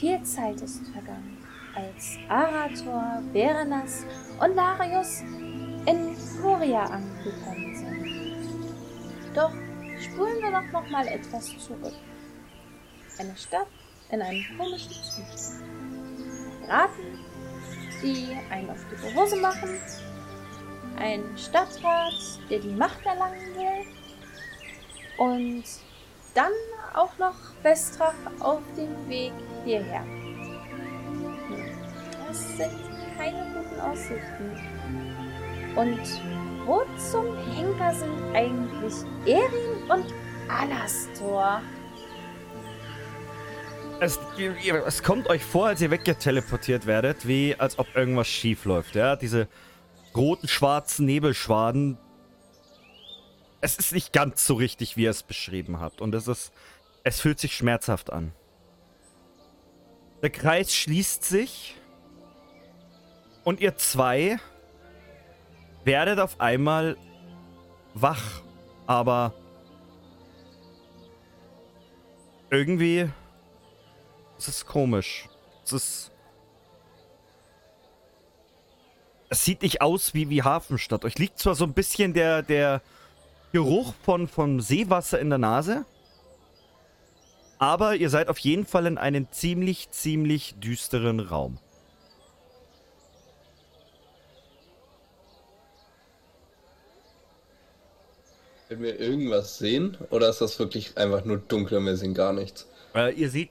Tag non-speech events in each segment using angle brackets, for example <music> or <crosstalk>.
Viel Zeit ist vergangen, als Arator, Berenas und Larius in Moria angekommen sind. Doch spulen wir doch noch mal etwas zurück. Eine Stadt in einem komischen Zustand. Piraten, die einen auf die Hose machen, ein Stadtrat, der die Macht erlangen will und dann auch noch Westrach auf dem Weg hierher. Das sind keine guten Aussichten. Und wo zum Henker sind eigentlich Erin und Alastor? Es, es, kommt euch vor, als ihr weggeteleportiert werdet, wie als ob irgendwas schief läuft. Ja? Diese roten, schwarzen Nebelschwaden. Es ist nicht ganz so richtig, wie ihr es beschrieben habt. Und es ist. Es fühlt sich schmerzhaft an. Der Kreis schließt sich. Und ihr zwei werdet auf einmal wach. Aber irgendwie es ist komisch. Es ist. Es sieht nicht aus wie, wie Hafenstadt. Euch liegt zwar so ein bisschen der, der Geruch von, von Seewasser in der Nase. Aber ihr seid auf jeden Fall in einem ziemlich, ziemlich düsteren Raum. Können wir irgendwas sehen? Oder ist das wirklich einfach nur dunkel und wir sehen gar nichts? Äh, ihr seht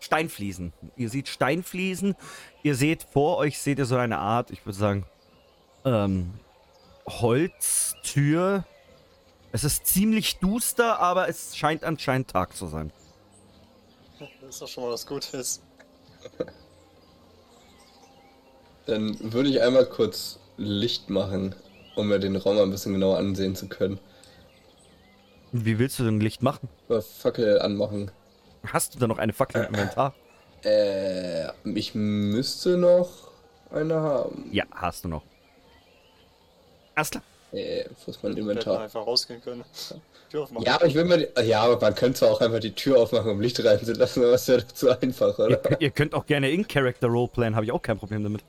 Steinfliesen. Ihr seht Steinfliesen. Ihr seht vor euch, seht ihr so eine Art, ich würde sagen, ähm, Holztür. Es ist ziemlich duster, aber es scheint anscheinend Tag zu sein. Das ist doch schon mal was Gutes. Dann würde ich einmal kurz Licht machen, um mir den Raum ein bisschen genauer ansehen zu können. Wie willst du denn Licht machen? Fackel anmachen. Hast du da noch eine Fackel im Inventar? Äh, ich müsste noch eine haben. Ja, hast du noch. Alles klar. Äh, wo ist mein Inventar? einfach rausgehen können. <laughs> Tür aufmachen. Ja, aber ich will mal die, ja, aber man könnte zwar auch einfach die Tür aufmachen, um Licht reinzulassen, aber es wäre doch zu einfach, oder? Ihr, ihr könnt auch gerne in-Character Roleplayen, habe ich auch kein Problem damit.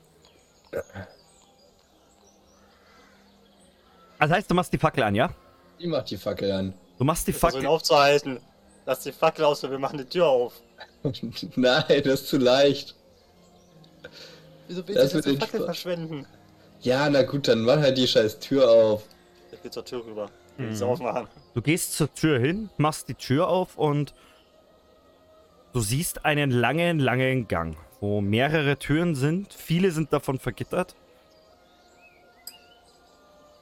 Also heißt, du machst die Fackel an, ja? Ich mach die Fackel an. Du machst die Fackel. aufzuhalten. Lass die Fackel aus und wir machen die Tür auf. <laughs> Nein, das ist zu leicht. Wieso willst du die Fackel verschwenden? Ja, na gut, dann mach halt die scheiß Tür auf. Ich geh zur Tür rüber. Mhm. Ich aufmachen. Du gehst zur Tür hin, machst die Tür auf und du siehst einen langen, langen Gang, wo mehrere Türen sind. Viele sind davon vergittert.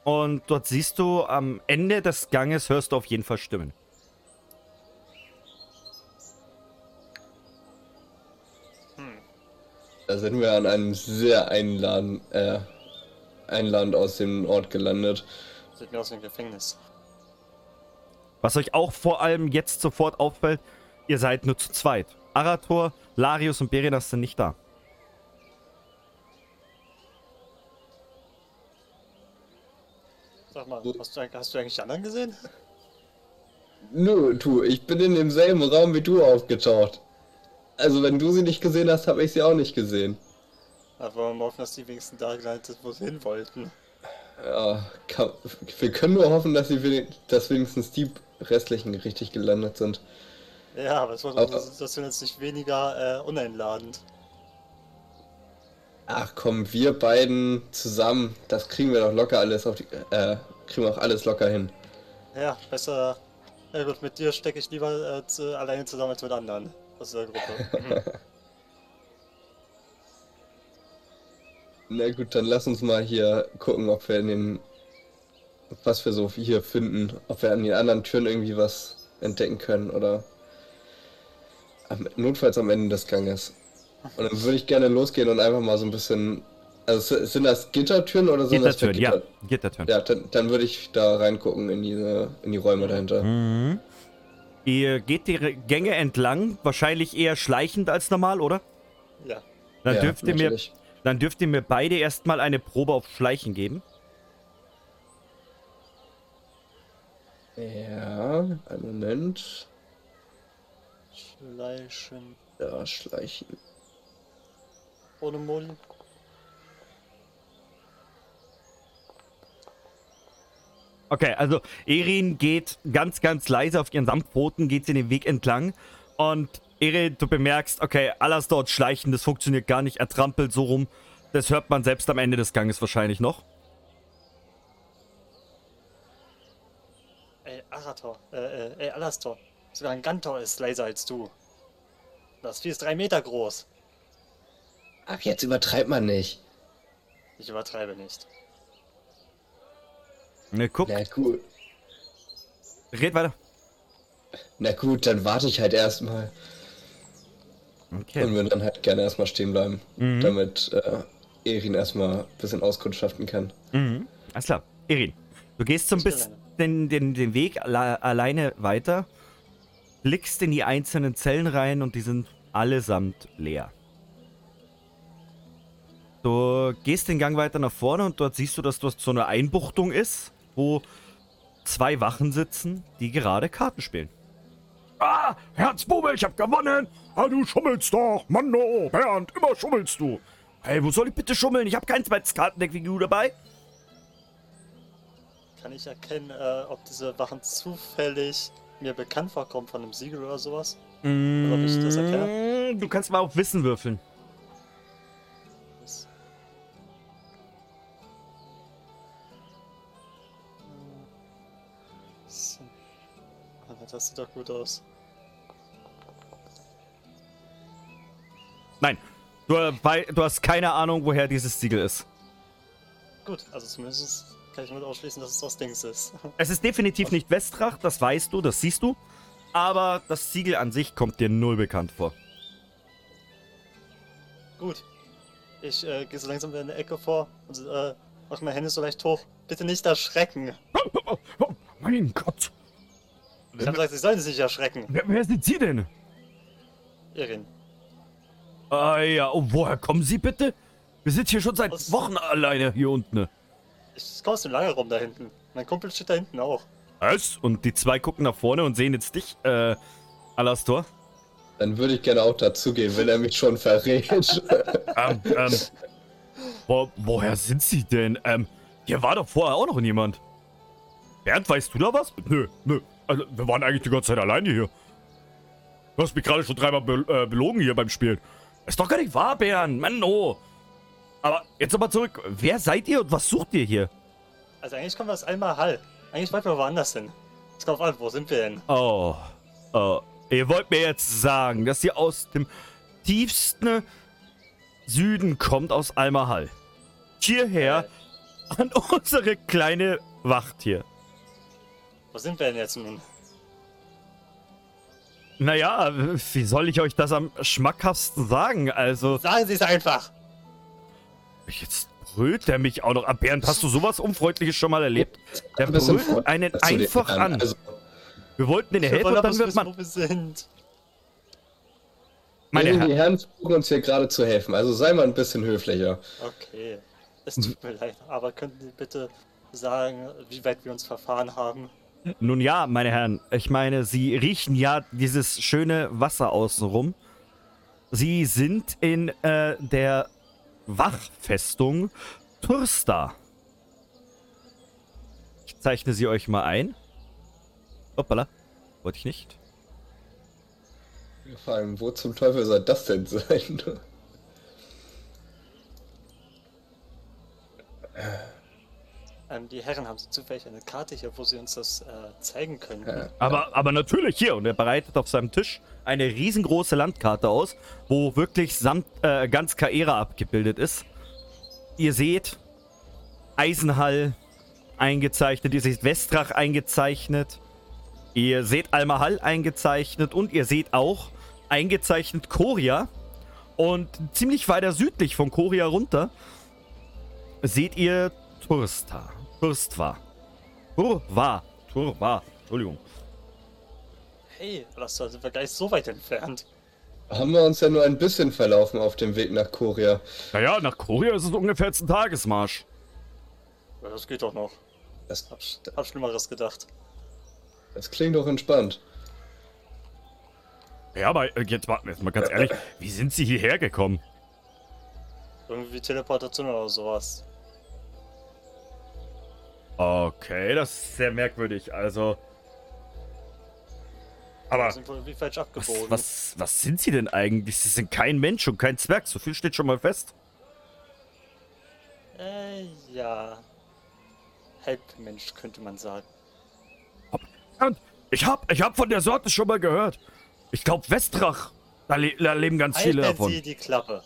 Und dort siehst du am Ende des Ganges hörst du auf jeden Fall Stimmen. Da sind wir an einem sehr einladen, äh, einladend aus dem Ort gelandet. Sieht mir aus wie ein Gefängnis. Was euch auch vor allem jetzt sofort auffällt, ihr seid nur zu zweit. Arator, Larius und Berenas sind nicht da. Sag mal, hast du, hast du eigentlich die anderen gesehen? Nö, du, ich bin in demselben Raum wie du aufgetaucht. Also wenn du sie nicht gesehen hast, habe ich sie auch nicht gesehen. Aber wir hoffen, dass die wenigstens da gelandet sind, wo sie hin wollten. Ja, kann, wir können nur hoffen, dass, sie, dass wenigstens die restlichen richtig gelandet sind. Ja, aber es war aber, das jetzt nicht weniger äh, uneinladend. Ach komm, wir beiden zusammen, das kriegen wir doch locker alles auf die, äh, kriegen wir auch alles locker hin. Ja, besser, ja gut, mit dir stecke ich lieber äh, zu, alleine zusammen als mit anderen aus der Gruppe. <laughs> Na gut, dann lass uns mal hier gucken, ob wir in den. was wir so hier finden. Ob wir an den anderen Türen irgendwie was entdecken können oder. Am, notfalls am Ende des Ganges. Und dann würde ich gerne losgehen und einfach mal so ein bisschen. Also sind das Gittertüren oder sind Gittertüren, das Gitter? Ja, Gittertüren. Ja, dann, dann würde ich da reingucken in diese, in die Räume dahinter. Mhm. Ihr geht die Gänge entlang, wahrscheinlich eher schleichend als normal, oder? Ja. Dann, ja, dürft, ihr mir, dann dürft ihr mir beide erstmal eine Probe auf Schleichen geben. Ja, einen Moment. Schleichen. Ja, schleichen. Ohne Moli. Okay, also Erin geht ganz, ganz leise auf ihren Samtpfoten, geht sie den Weg entlang. Und Erin, du bemerkst, okay, alles dort schleichen, das funktioniert gar nicht. Er trampelt so rum. Das hört man selbst am Ende des Ganges wahrscheinlich noch. Ey, Arator, äh, äh, ey, Alastor. Sogar ein Gantor ist leiser als du. Das Vieh ist drei Meter groß. Ach, jetzt übertreibt man nicht. Ich übertreibe nicht. Ne, guck, Na gut. red weiter. Na gut, dann warte ich halt erstmal. Und Okay. würde dann halt gerne erstmal stehen bleiben, Mhm. damit äh, Erin erstmal ein bisschen auskundschaften kann. Mhm. Alles klar. Erin, du gehst so ein bisschen den, den, den Weg alle, alleine weiter, blickst in die einzelnen Zellen rein und die sind allesamt leer. Du gehst den Gang weiter nach vorne und dort siehst du, dass dort so eine Einbuchtung ist, wo zwei Wachen sitzen, die gerade Karten spielen. Ah, Herzbube, ich hab gewonnen! Ah, du schummelst doch! Mann, oh, Bernd, immer schummelst du! Hey, wo soll ich bitte schummeln? Ich hab kein zweites Kartendeck wie du dabei. Kann ich erkennen, äh, ob diese Wachen zufällig mir bekannt vorkommen von einem Siegel oder sowas? Oder ob ich das erkenne? Mm, Du kannst mal auf Wissen würfeln. Das sieht doch gut aus. Nein, du, bei, du hast keine Ahnung, woher dieses Siegel ist. Gut, also zumindest kann ich mit ausschließen, dass es aus Dings ist. <laughs> Es ist definitiv nicht Westrach, das weißt du, das siehst du. Aber das Siegel an sich kommt dir null bekannt vor. Gut. Ich äh, gehe so langsam wieder in der Ecke vor und äh, mach meine Hände so leicht hoch. Bitte nicht erschrecken. mein Gott. Ich habe gesagt, sie sollen sich nicht erschrecken. Wer, wer sind Sie denn? Irin. Ah ja, und woher kommen Sie bitte? Wir sind hier schon seit Was? Wochen alleine hier unten. Ich komme aus dem Lagerraum da hinten. Mein Kumpel steht da hinten auch. Was? Und die zwei gucken nach vorne und sehen jetzt dich, äh, Alastor. Dann würde ich gerne auch dazugehen, wenn er mich schon verrät. <laughs> ähm, ähm, wo, woher sind Sie denn? Ähm, hier war doch vorher auch noch niemand. Bernd, weißt du da was? Nö, nö. Also, wir waren eigentlich die ganze Zeit alleine hier. Du hast mich gerade schon dreimal be äh, belogen hier beim Spielen. Ist doch gar nicht wahr, Bernd. Mann, oh. Aber jetzt nochmal zurück. Wer seid ihr und was sucht ihr hier? Also eigentlich kommen wir aus Alma Hall. Eigentlich wollten wir woanders hin. Es kommt auf an, wo sind wir denn? Oh, oh. Ihr wollt mir jetzt sagen, dass ihr aus dem tiefsten Süden kommt, aus Almahall. Hierher an <laughs> unsere kleine Wacht hier. Wo sind wir denn jetzt nun? Naja, wie soll ich euch das am schmackhaftsten sagen? Also, Sagen Sie es einfach! jetzt brüllt der mich auch noch ab. Bernd, hast du sowas Unfreundliches schon mal erlebt? Der brüllt einen den einfach an. Also, Wir wollten Wir helfen und aber dann wird wissen, man... wo wir sind. Meine die Herren, Herren versuchen uns hier gerade zu helfen, also sei mal ein bisschen höflicher. Okay. Es tut mir leid, aber könnten Sie bitte sagen, wie weit wir uns verfahren haben? Nun ja, meine Herren, ich meine, Sie riechen ja dieses schöne Wasser außenrum. Sie sind in äh, der Wachfestung Tursta. Ich zeichne sie euch mal ein. Hoppala, wollte ich nicht. Vor allem, wo zum Teufel soll das denn sein? <laughs> Ähm, die Herren haben Sie zufällig eine Karte hier, wo Sie uns das äh, zeigen können. Ja. Aber, aber natürlich hier. Und er bereitet auf seinem Tisch eine riesengroße Landkarte aus, wo wirklich samt, äh, ganz Kaera abgebildet ist. Ihr seht Eisenhall eingezeichnet, ihr seht Westrach eingezeichnet, ihr seht Almahall eingezeichnet und ihr seht auch eingezeichnet Koria. Und ziemlich weiter südlich von Koria runter seht ihr Tursta. Turstva. Turva. Turva. Entschuldigung. Hey, das sind wir gleich so weit entfernt. Haben wir uns ja nur ein bisschen verlaufen auf dem Weg nach Korea. Naja, nach Korea ist es ungefähr jetzt ein Tagesmarsch. Ja, das geht doch noch. Das, Hab, hab Schlimmeres gedacht. das klingt doch entspannt. Ja, aber äh, jetzt warten wir jetzt mal ganz ehrlich. Wie sind Sie hierher gekommen? Irgendwie Teleportation oder sowas. Okay, das ist sehr merkwürdig. Also. Aber. Sind wohl irgendwie falsch Was, abgebogen. was, was sind Sie denn eigentlich? Sie sind kein Mensch und kein Zwerg. So viel steht schon mal fest. Äh, ja. Halbmensch könnte man sagen. Und ich hab, ich hab von der Sorte schon mal gehört. Ich glaube, Westrach. Da, le da leben ganz viele Halten davon. Sie die Klappe.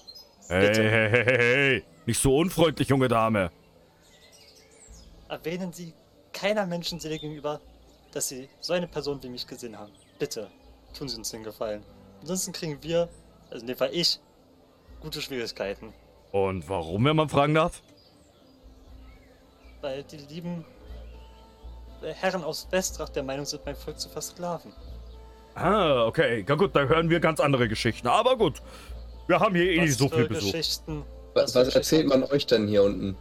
Hey, bitte. hey, hey, hey, hey. Nicht so unfreundlich, junge Dame. Erwähnen Sie keiner Menschenseele gegenüber, dass Sie so eine Person wie mich gesehen haben. Bitte, tun Sie uns den Gefallen. Ansonsten kriegen wir, also in dem Fall ich, gute Schwierigkeiten. Und warum, wenn man fragen darf? Weil die lieben äh, Herren aus Westrach der Meinung sind, mein Volk zu versklaven. Ah, okay. Ja gut, da hören wir ganz andere Geschichten. Aber gut. Wir haben hier eh nicht so für viel Besuch. Geschichten. Was, was erzählt man euch denn hier unten?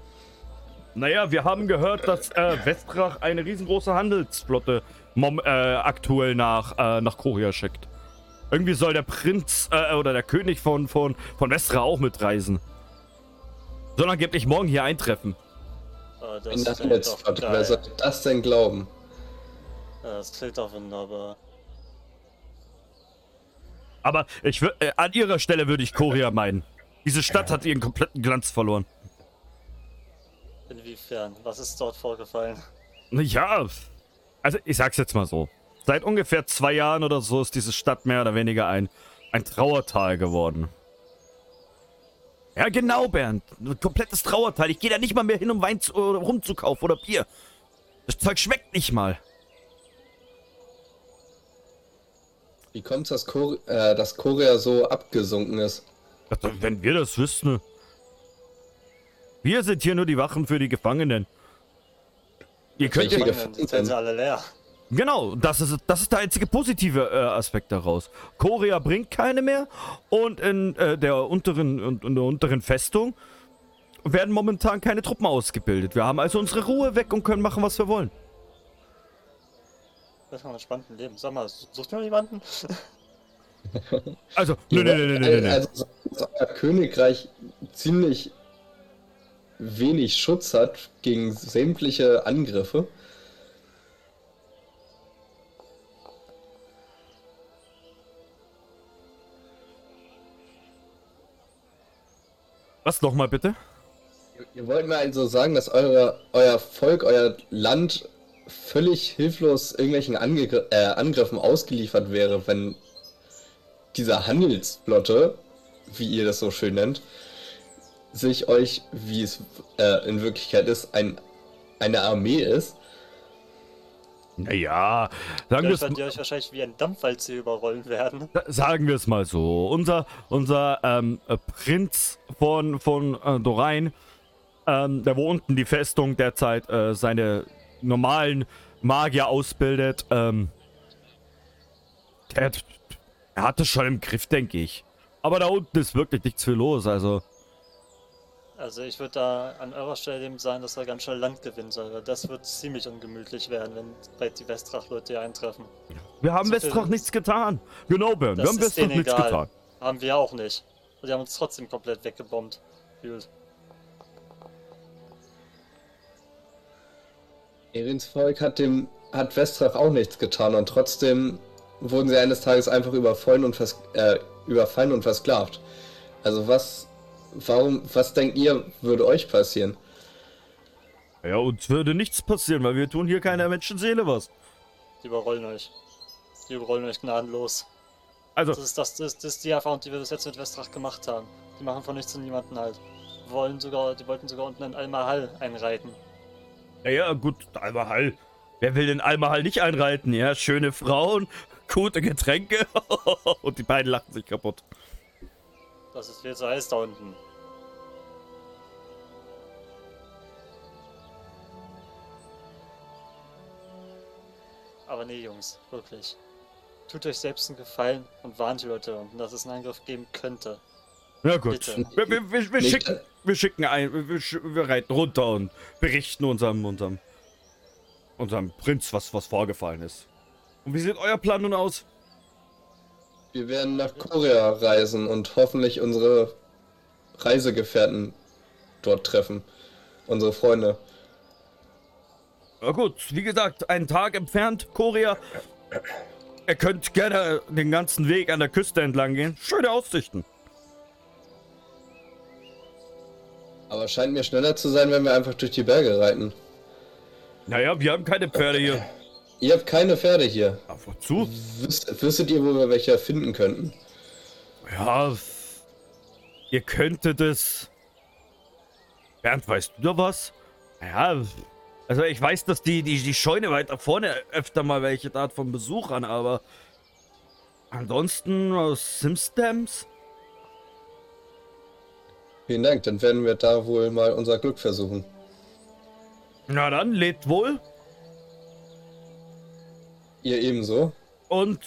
Naja, wir haben gehört, dass äh, Westrach eine riesengroße Handelsflotte mom, äh, aktuell nach, äh, nach Korea schickt. Irgendwie soll der Prinz äh, oder der König von, von, von Westrach auch mitreisen. Soll angeblich morgen hier eintreffen. In das doch Netzflotte. Wer sollte das denn glauben? Das klingt doch wunderbar. Aber ich äh, an ihrer Stelle würde ich Korea meinen. Diese Stadt hat ihren kompletten Glanz verloren. Inwiefern? Was ist dort vorgefallen? Ja, also ich sag's jetzt mal so. Seit ungefähr zwei Jahren oder so ist diese Stadt mehr oder weniger ein, ein Trauertal geworden. Ja, genau, Bernd. Ein komplettes Trauertal. Ich gehe da nicht mal mehr hin, um Wein zu, oder rumzukaufen oder Bier. Das Zeug schmeckt nicht mal. Wie kommt's, dass, Kor äh, dass Korea so abgesunken ist? Also, wenn wir das wüssten. Wir sind hier nur die Wachen für die Gefangenen. Ihr könnt ja, Gefangenen? Die sind sie alle leer. Genau, das ist, das ist der einzige positive äh, Aspekt daraus. Korea bringt keine mehr und in, äh, der unteren, in, in der unteren Festung werden momentan keine Truppen ausgebildet. Wir haben also unsere Ruhe weg und können machen, was wir wollen. Das ist ein spannendes Leben. Sag mal, sucht mir jemanden? Also, nö, nö, nö, nö, nö, nö. Also, euer Königreich ziemlich wenig Schutz hat gegen sämtliche Angriffe. Was nochmal bitte? Ihr wollt mir also sagen, dass eure, euer Volk, euer Land völlig hilflos irgendwelchen Angegr äh, Angriffen ausgeliefert wäre, wenn dieser Handelsflotte, wie ihr das so schön nennt, sich euch, wie es äh, in Wirklichkeit ist, ein, eine Armee ist. Naja, sagen wir es ihr euch wahrscheinlich wie ein Dampfwalze überrollen werden. <laughs> sagen wir es mal so. Unser, unser ähm, äh, Prinz von, von äh, Dorain, ähm, der wo unten die Festung derzeit äh, seine normalen Magier ausbildet, ähm, der, hat- er hat es schon im Griff, denke ich. Aber da unten ist wirklich nichts viel los, also. Also ich würde da an eurer Stelle dem sagen, dass er ganz schnell Land gewinnen soll. weil Das wird ziemlich ungemütlich werden, wenn bald die Westrach-Leute hier eintreffen. Wir haben So Westrach nichts getan. Genau, Bernd, wir haben ist Westrach nichts egal. getan. Haben wir auch nicht. Und die haben uns trotzdem komplett weggebombt. Gut. Erins Volk hat dem hat Westrach auch nichts getan und trotzdem wurden sie eines Tages einfach überfallen und, vers äh, überfallen und versklavt. Also was, warum, was denkt ihr, würde euch passieren? Ja, uns würde nichts passieren, weil wir tun hier keiner Menschenseele was. Die überrollen euch. Die überrollen euch gnadenlos. Also, Das ist, das, das, das ist die Erfahrung, die wir bis jetzt mit Westrach gemacht haben. Die machen von nichts und niemanden halt. Die, wollen sogar, die wollten sogar unten in Almahal einreiten. Ja, ja, gut, Almahal. Wer will denn Almahal nicht einreiten? Ja, schöne Frauen, gute Getränke <laughs> und die beiden lachen sich kaputt. Das ist viel zu heiß da unten. Aber nee, Jungs, wirklich. Tut euch selbst einen Gefallen und warnt die Leute unten, dass es einen Angriff geben könnte. Ja gut, wir, wir, wir, wir schicken, wir schicken ein, wir reiten runter und berichten unserem, unserem, unserem Prinz, was, was vorgefallen ist. Und wie sieht euer Plan nun aus? Wir werden nach Korea reisen und hoffentlich unsere Reisegefährten dort treffen. Unsere Freunde. Na gut, wie gesagt, einen Tag entfernt, Korea. Ihr könnt gerne den ganzen Weg an der Küste entlang gehen. Schöne Aussichten. Aber es scheint mir schneller zu sein, wenn wir einfach durch die Berge reiten. Naja, wir haben keine Pferde hier. Ihr habt keine Pferde hier. Ja, wozu? Wisst, wüsstet ihr, wo wir welche finden könnten? Ja, ihr könntet es. Bernd, weißt du da was? Ja, also ich weiß, dass die, die, die Scheune weiter vorne öfter mal welche hat von Besuchern, aber ansonsten aus Simstamps? Vielen Dank, dann werden wir da wohl mal unser Glück versuchen. Na dann, lebt wohl Ihr ebenso. und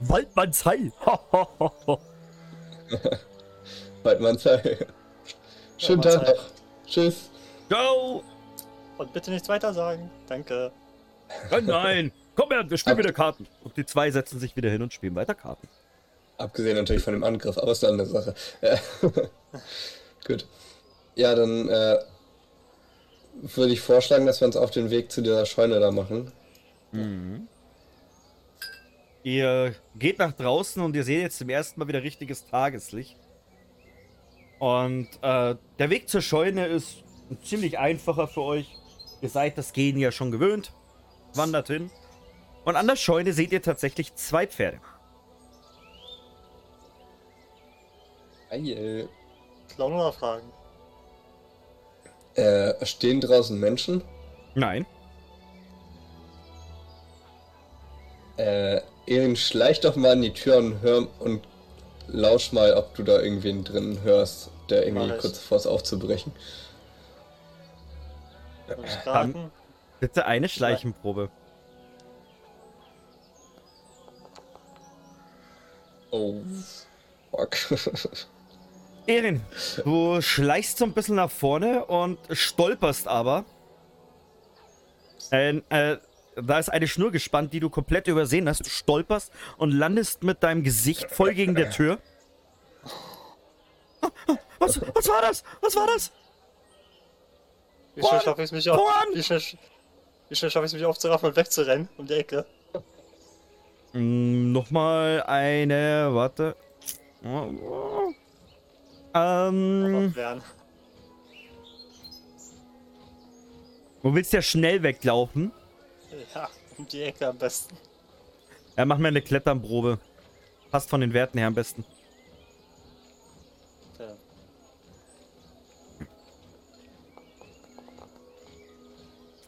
Waldmanns Heil. Bald <laughs> mal Zeit. Schönen Tag noch. Tschüss. Ciao. Und bitte nichts weiter sagen. Danke. Nein, nein. Komm her, wir spielen Ab- wieder Karten. Und die zwei setzen sich wieder hin und spielen weiter Karten. Abgesehen natürlich von dem Angriff, aber ist eine andere Sache. Äh, <laughs> Gut. Ja, dann äh, würde ich vorschlagen, dass wir uns auf den Weg zu dieser Scheune da machen. Ihr geht nach draußen und ihr seht jetzt zum ersten Mal wieder richtiges Tageslicht. Und äh, der Weg zur Scheune ist ein ziemlich einfacher für euch. Ihr seid das Gehen ja schon gewöhnt. Wandert hin. Und an der Scheune seht ihr tatsächlich zwei Pferde. Geil. Klauen oder fragen? Äh, stehen draußen Menschen? Nein. Äh, Erin, schleich doch mal an die Tür und hör und lausch mal, ob du da irgendwen drin hörst, der irgendwie Mach kurz vor es aufzubrechen. Ich raten? Bitte eine Schleichenprobe. Oh. Fuck. <laughs> Erin, du schleichst so ein bisschen nach vorne und stolperst aber. Äh, äh, da ist eine Schnur gespannt, die du komplett übersehen hast. Du stolperst und landest mit deinem Gesicht voll gegen der Tür. Was, was war das? Was war das? Wie schnell schaffe ich es mich auf? Wie schnell, sch- wie schnell schaffe ich es mich aufzuraffen und wegzurennen um die Ecke? Mm, Nochmal eine. Warte. Ähm, du willst ja schnell weglaufen. Ja, um die Ecke am besten. Ja, mach mir eine Kletternprobe. Passt von den Werten her am besten. Ja.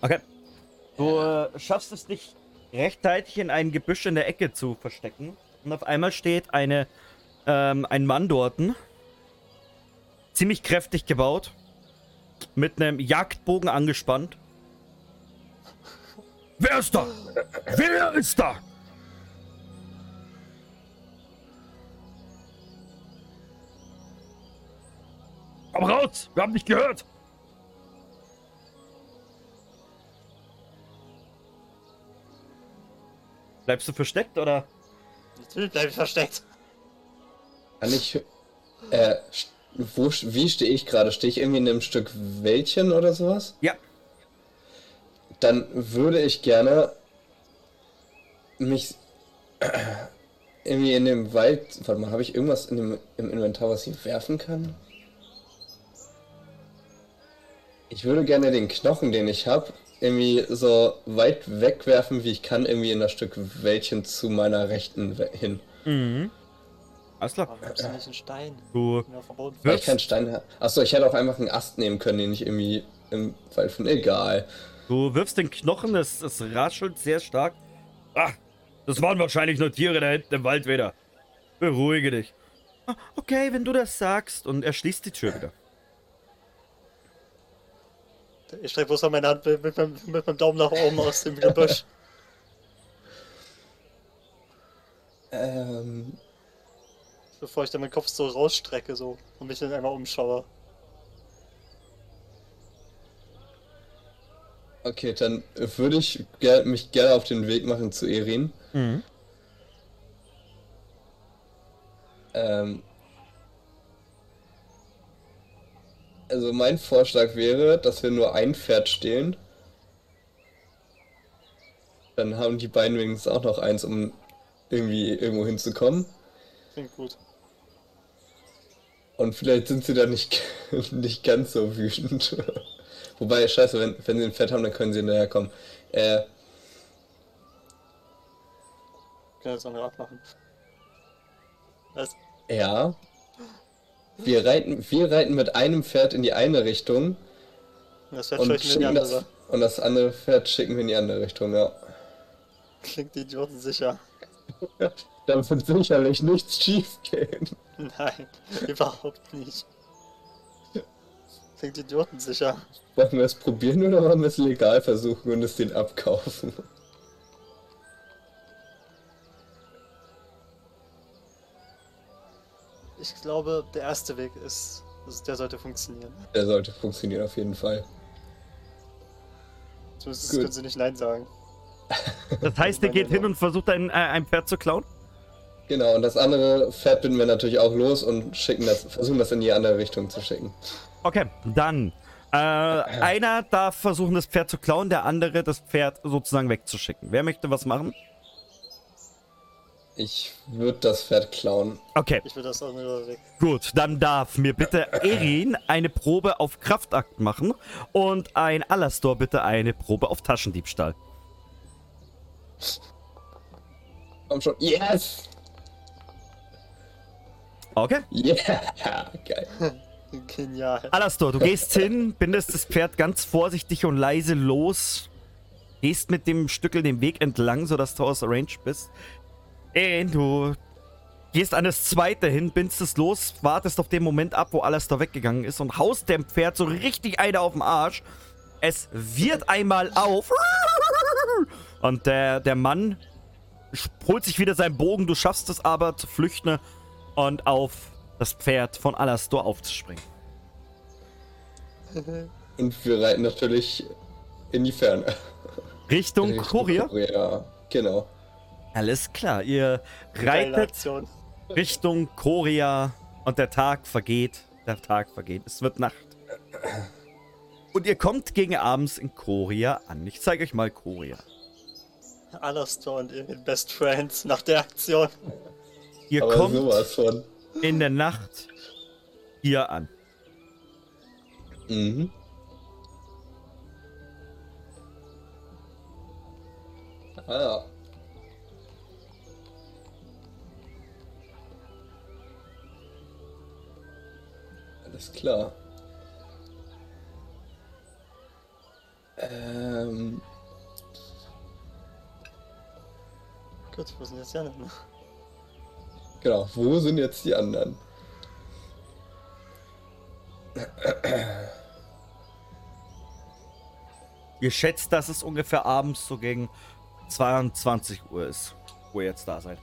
Okay. Du äh, schaffst es dich rechtzeitig in ein Gebüsch in der Ecke zu verstecken. Und auf einmal steht eine, ähm, ein Mann dort. Ziemlich kräftig gebaut. Mit einem Jagdbogen angespannt. Wer ist da? Wer ist da? Komm raus! Wir haben dich gehört! Bleibst du versteckt oder? Natürlich bleibe ich versteckt. Kann ich. Äh, wo, wie stehe ich gerade? Stehe ich irgendwie in einem Stück Wäldchen oder sowas? Ja. Dann würde ich gerne mich irgendwie in dem Wald. Warte mal, habe ich irgendwas in dem, im Inventar, was ich werfen kann? Ich würde gerne den Knochen, den ich habe, irgendwie so weit wegwerfen, wie ich kann, irgendwie in das Stück Wäldchen zu meiner Rechten hin. Mhm. Alles klar. Warum du nicht einen Stein? Du. Weil ich keinen Stein habe. Achso, ich hätte auch einfach einen Ast nehmen können, den ich irgendwie im Wald von. Egal. Du wirfst den Knochen, das, das raschelt sehr stark. Ah, das waren wahrscheinlich nur Tiere da hinten im Wald wieder. Beruhige dich. Ah, Okay, wenn du das sagst. Und er schließt die Tür wieder. Ich strecke bloß mal meine Hand mit, mit, meinem- mit meinem Daumen nach oben aus dem Gebüsch. <laughs> Ähm. bevor ich dann meinen Kopf so rausstrecke so und mich dann einmal umschaue. Okay, dann würde ich ger mich gerne auf den Weg machen zu Erin. Mhm. Ähm, also mein Vorschlag wäre, dass wir nur ein Pferd stehlen. Dann haben die beiden wenigstens auch noch eins, um irgendwie irgendwo hinzukommen. Klingt gut. Und vielleicht sind sie da nicht, <laughs> nicht ganz so wütend. Wobei, scheiße, wenn, wenn sie ein Pferd haben, dann können sie hinterher kommen. Äh, Können das andere abmachen. Was? ja. Wir reiten, wir reiten mit einem Pferd in die eine Richtung Das wäre und, vielleicht in die schicken das, andere. und das andere Pferd schicken wir in die andere Richtung, ja. Klingt Idioten sicher. <laughs> Dann wird sicherlich nichts schief gehen. Nein, <laughs> überhaupt nicht. Klingt Idioten sicher. Wollen wir es probieren oder wollen wir es legal versuchen und es den abkaufen? Ich glaube, der erste Weg ist, also der sollte funktionieren. Der sollte funktionieren auf jeden Fall. Zumindest Gut. können sie nicht Nein sagen. <laughs> Das heißt, ihr geht hin und versucht ein, äh, ein Pferd zu klauen? Genau, und das andere Pferd binden wir natürlich auch los und schicken das, versuchen das in die andere Richtung zu schicken. Okay, dann. Äh, einer darf versuchen, das Pferd zu klauen, der andere das Pferd sozusagen wegzuschicken. Wer möchte was machen? Ich würde das Pferd klauen. Okay, Ich will das andere weg. gut. Dann darf mir bitte Erin eine Probe auf Kraftakt machen und ein Alastor bitte eine Probe auf Taschendiebstahl. Komm schon. Yes! Okay. Yeah! <laughs> Geil. Genial. Alastor, du gehst hin, bindest das Pferd ganz vorsichtig und leise los, gehst mit dem Stückel den Weg entlang, sodass du aus Range bist. Erin, du gehst an das zweite hin, bindest es los, wartest auf den Moment ab, wo Alastor weggegangen ist und haust dem Pferd so richtig eine auf den Arsch. Es wird einmal auf. Und der, der Mann holt sich wieder seinen Bogen, du schaffst es aber zu flüchten und auf das Pferd von Alastor aufzuspringen. Und wir reiten natürlich in die Ferne. <laughs> Richtung Richtung Kurier? Ja, genau. Alles klar, ihr reitet. Richtung Korea und der Tag vergeht. Der Tag vergeht. Es wird Nacht. Und ihr kommt gegen abends in Korea an. Ich zeige euch mal Korea. Alastor und Erin Best Friends nach der Aktion. Ihr Aber kommt sowas von. In der Nacht hier an. Mhm. Ah. Alles klar. Ähm, Gut, wo sind jetzt die anderen? Genau, wo sind jetzt die anderen? Ihr schätzt, dass es ungefähr abends so gegen 22 Uhr ist, wo ihr jetzt da seid.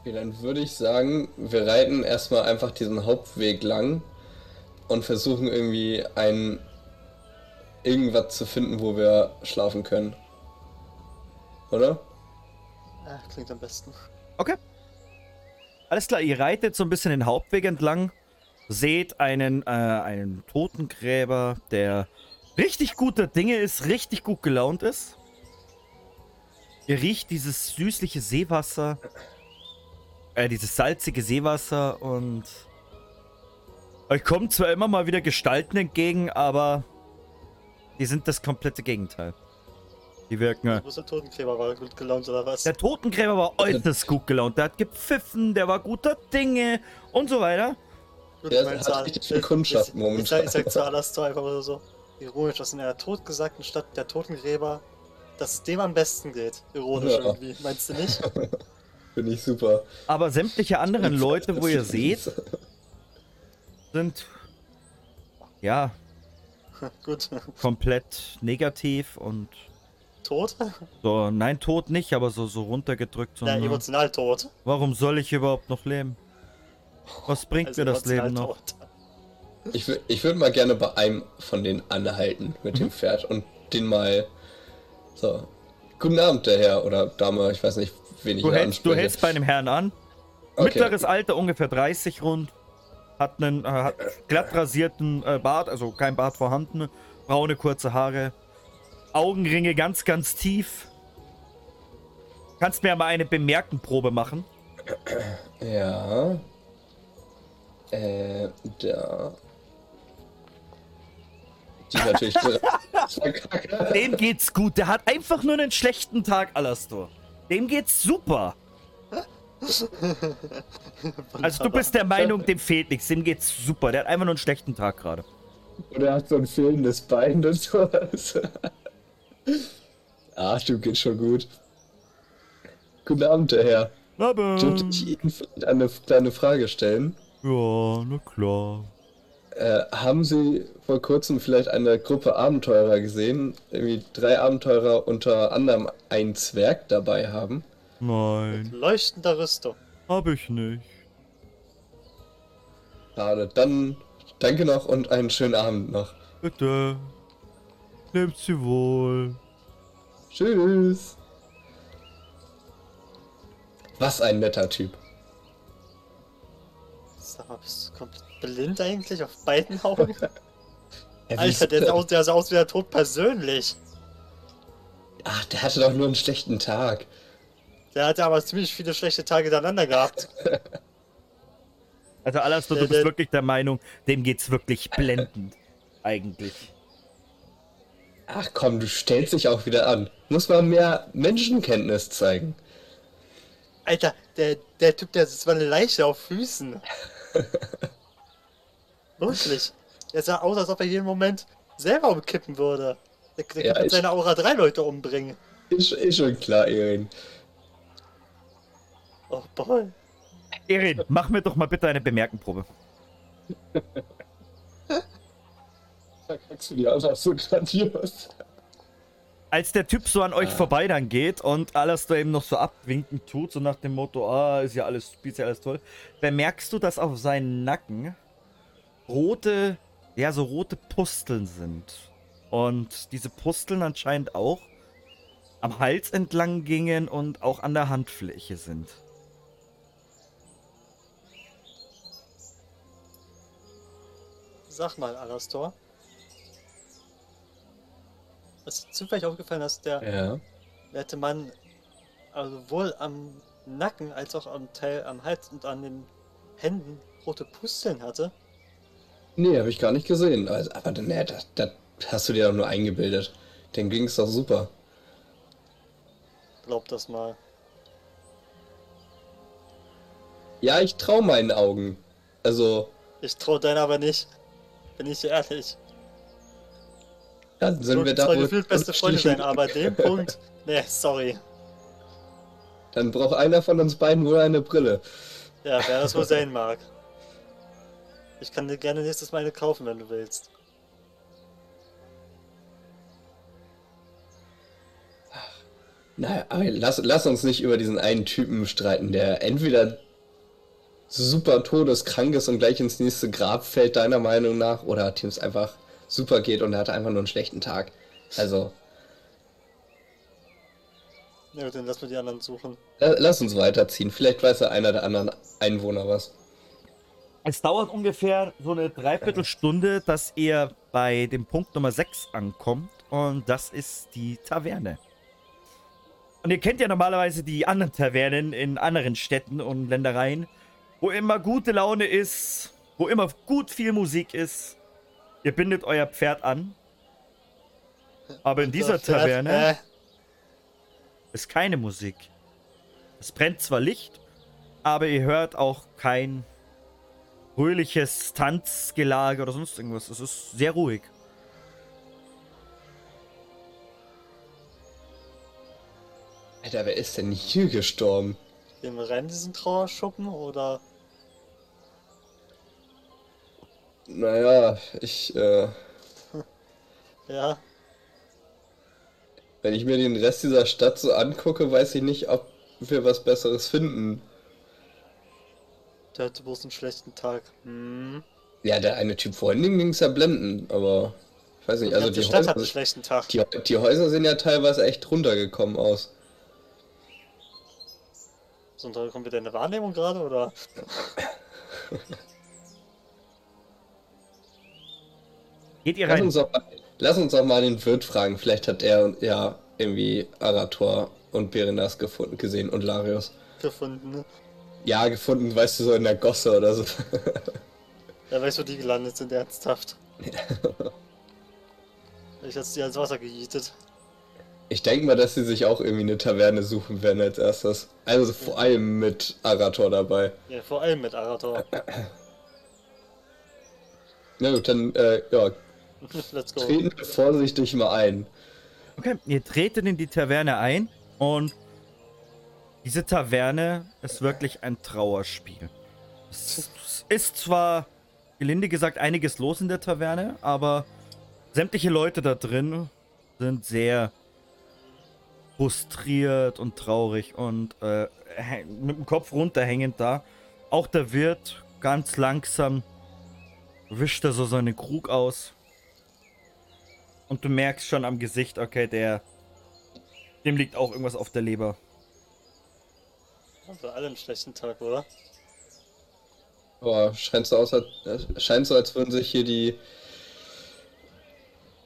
Okay, dann würde ich sagen, wir reiten erstmal einfach diesen Hauptweg lang und versuchen irgendwie ein irgendwas zu finden, wo wir schlafen können. Oder? Ah, klingt am besten. Okay. Alles klar, ihr reitet so ein bisschen den Hauptweg entlang, seht einen, äh, einen Totengräber, der richtig guter Dinge ist, richtig gut gelaunt ist. Ihr riecht dieses süßliche Seewasser, äh, dieses salzige Seewasser und euch kommen zwar immer mal wieder Gestalten entgegen, aber die sind das komplette Gegenteil. Die wirken... äh, Wo ist der Totengräber? War er gut gelaunt oder was? Der Totengräber war äußerst gut gelaunt. Der hat gepfiffen, der war guter Dinge und so weiter. Gut, Der ich meine, hat zu- richtig viel Kundschaft ich- Ich, momentan. sag- ich sag zu Alastor einfach oder so. Ironisch, dass in einer totgesagten Stadt der Totengräber, dass es dem am besten geht. Ironisch Ja. irgendwie. Meinst du nicht? <laughs> Finde ich super. Aber sämtliche anderen Leute, wo ihr seht, sind ja <laughs> gut. komplett negativ und Tot? so, nein, tot nicht, aber so, so runtergedrückt. So, Ja, emotional tot. Warum soll ich überhaupt noch leben? Was bringt Also mir das Leben noch? tot. Ich, ich würde mal gerne bei einem von denen anhalten mit dem Pferd und den mal so. Guten Abend, der Herr oder Dame, ich weiß nicht, wen ich Du hier hältst, du hältst bei einem Herrn an. Mittleres Alter, ungefähr 30 rund. Hat einen äh, hat glatt rasierten äh, Bart, also kein Bart vorhanden. Braune, kurze Haare. Augenringe ganz, ganz tief. Kannst mir mal eine Bemerkenprobe machen. Ja. Äh, da. Die natürlich. <laughs> Dem geht's gut. Der hat einfach nur einen schlechten Tag, Alastor. Dem geht's super. Also du bist der Meinung, dem fehlt nichts. Dem geht's super. Der hat einfach nur einen schlechten Tag gerade. Oder hat so ein fehlendes Bein und sowas. Ach, du geht schon gut. Guten Abend, der Herr. Dürfte Aber, ich Ihnen vielleicht eine kleine Frage stellen? ja, na klar. Äh, haben Sie vor kurzem vielleicht eine Gruppe Abenteurer gesehen? Irgendwie drei Abenteurer unter anderem ein Zwerg dabei haben? Nein, Leuchtender Rüstung. hab ich nicht. Schade. Dann danke noch und einen schönen Abend noch. Bitte. Nehmt sie wohl. Tschüss. Was ein netter Typ. Sag mal, bist du komplett blind eigentlich auf beiden Augen? <laughs> Alter, der ist sah aus, der sah aus wie der Tod persönlich. Ach, der hatte doch nur einen schlechten Tag. Der hatte aber ziemlich viele schlechte Tage hintereinander gehabt. <laughs> Also Alastor, du bist wirklich der Meinung, dem geht's wirklich blendend. Eigentlich. Ach komm, du stellst dich auch wieder an. Muss mal mehr Menschenkenntnis zeigen. Alter, der, der Typ, der das war eine Leiche auf Füßen. <laughs> Wirklich. Der sah aus, als ob er jeden Moment selber umkippen würde. Der, der Ja, kann mit ich- seiner Aura drei Leute umbringen. Ist, ist schon klar, Erin. Oh boy. Erin, mach mir doch mal bitte eine Bemerkenprobe. <laughs> Verkackst du die einfach so grandios. Als der Typ so an euch vorbei dann geht und Alastor eben noch so abwinken tut, so nach dem Motto, ah, ist ja alles, ist ja alles toll, bemerkst du, dass auf seinen Nacken rote, ja, so rote Pusteln sind. Und diese Pusteln anscheinend auch am Hals entlang gingen und auch an der Handfläche sind. Sag mal, Alastor. Ist dir zufällig aufgefallen, dass der Ja. werte Mann also sowohl am Nacken als auch am Teil am Hals und an den Händen rote Pusteln hatte? Nee, habe ich gar nicht gesehen. Also, aber nee, das, das hast du dir doch nur eingebildet. Dem ging's doch super. Glaub das mal. Ja, ich trau meinen Augen. Also, Ich trau deinen aber nicht. Bin ich ehrlich. Dann sind Wir wir da wohl gefühlt beste Freunde sein, aber den <laughs> Punkt. Nee, sorry. Dann braucht einer von uns beiden wohl eine Brille. Ja, wer das wohl sein mag. Ich kann dir gerne nächstes Mal eine kaufen, wenn du willst. Naja, aber lass, lass uns nicht über diesen einen Typen streiten, der entweder super todeskrank ist und gleich ins nächste Grab fällt, deiner Meinung nach, oder es einfach super geht und er hatte einfach nur einen schlechten Tag. Also, Ja, gut, dann lass mal die anderen suchen. la- lass uns weiterziehen. Vielleicht weiß ja einer der anderen Einwohner was. Es dauert ungefähr so eine Dreiviertelstunde, dass ihr bei dem Punkt Nummer 6 ankommt. Und das ist die Taverne. Und ihr kennt ja normalerweise die anderen Tavernen in anderen Städten und Ländereien, wo immer gute Laune ist, wo immer gut viel Musik ist. Ihr bindet euer Pferd an. Aber in dieser Taverne Äh, ist keine Musik. Es brennt zwar Licht, aber ihr hört auch kein fröhliches Tanzgelage oder sonst irgendwas. Es ist sehr ruhig. Alter, wer ist denn hier gestorben? rein in diesen Trauerschuppen oder. Naja, ich, äh, <laughs> Ja, wenn ich mir den Rest dieser Stadt so angucke, weiß ich nicht, ob wir was Besseres finden. der hatte bloß einen schlechten Tag. Hm. Ja, der eine Typ vorhin ging es ja blenden, aber ich weiß nicht, Die also die Stadt hat Häuser, einen schlechten Tag. die, die Häuser sehen ja teilweise echt runtergekommen aus. So, kommt wieder eine Wahrnehmung gerade, oder? <laughs> Geht ihr Lass rein? uns, auch, mal- lass uns auch mal den Wirt fragen. Vielleicht hat er ja irgendwie Arator und Berenas gefunden, gesehen und Larius. Gefunden, ne? Ja, gefunden, weißt du, so in der Gosse oder so. Wer weiß, wo die gelandet sind, ernsthaft. Ich hat's die ans Wasser gejietet. Ich denke mal, dass sie sich auch irgendwie eine Taverne suchen werden als erstes. Also vor allem mit Arator dabei. Ja, vor allem mit Arator. Na gut, dann, äh, ja, <laughs> Let's go. treten wir vorsichtig mal ein. Okay, ihr tretet in die Taverne ein und diese Taverne ist wirklich ein Trauerspiel. Es ist zwar, gelinde gesagt, einiges los in der Taverne, aber sämtliche Leute da drin sind sehr frustriert und traurig und äh, mit dem Kopf runterhängend da. Auch der Wirt ganz langsam wischt er so seinen Krug aus. Und du merkst schon am Gesicht, okay, der. Dem liegt auch irgendwas auf der Leber. Haben wir alle einen schlechten Tag, oder? Boah, scheint so aus, als, äh, scheint so, als würden sich hier die,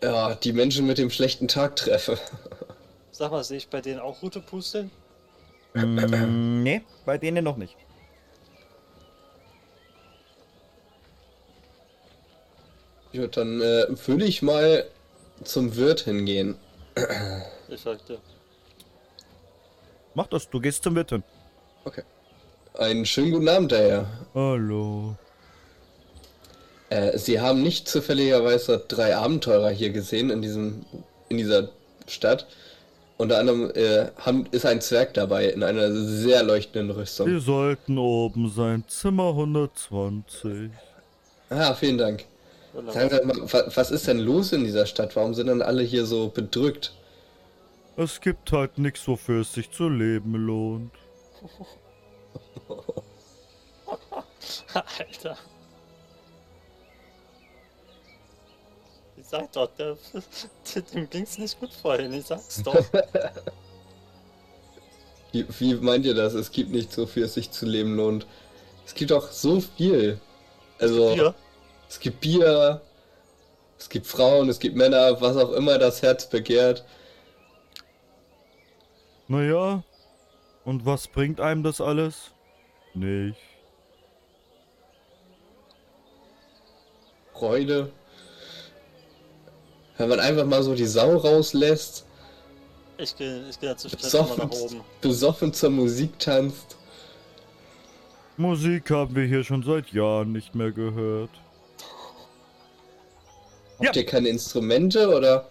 ja, die Menschen mit dem schlechten Tag treffen. <laughs> Sag mal, sehe ich bei denen auch rote Pusteln? mm, nee, bei denen noch nicht. Ja, dann äh, würde ich mal zum Wirt hingehen. Ich sagte. Mach das, du gehst zum Wirt hin. Okay. Einen schönen guten Abend, daher. Hallo. Äh, Sie haben nicht zufälligerweise drei Abenteurer hier gesehen in diesem, in dieser Stadt. Unter anderem äh, haben, ist ein Zwerg dabei in einer sehr leuchtenden Rüstung. Wir sollten oben sein, Zimmer 120. Ah, vielen Dank. Sagen Sie mal, wa- was ist denn los in dieser Stadt? Warum sind denn alle hier so bedrückt? Es gibt halt nichts, wofür es sich zu leben lohnt. <laughs> Alter. Ich sag doch, der, <laughs> dem ging's nicht gut vorhin, ich sag's doch. <laughs> Wie, wie meint ihr das? Es gibt nichts, wofür es sich zu leben lohnt. Es gibt doch so viel. Also, Hier, es gibt Bier, es gibt Frauen, es gibt Männer, was auch immer das Herz begehrt. Naja, und was bringt einem das alles? Nicht. Freude. Wenn man einfach mal so die Sau rauslässt, ich geh, ich geh mal besoffen, nach oben. besoffen zur Musik tanzt. Musik haben wir hier schon seit Jahren nicht mehr gehört. Habt ihr keine Instrumente oder?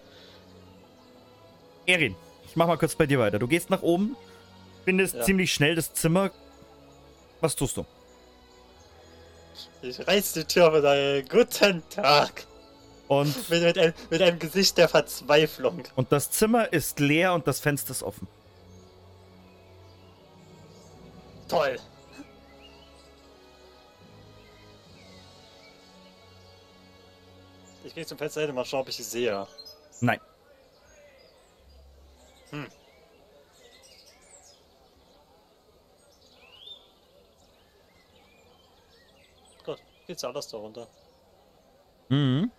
Erin, ich mach mal kurz bei dir weiter. Du gehst nach oben, findest Ja. ziemlich schnell das Zimmer. Was tust du? Ich reiß die Tür mit einem guten Tag. Und, <laughs> Mit, mit, ein, mit einem Gesicht der Verzweiflung. und das Zimmer ist leer und das Fenster ist offen. Toll. Ich gehe zum Fenster hin mal schauen, ob ich sie sehe. Nein. Hm. Gott, geht's alles da runter. Mhm.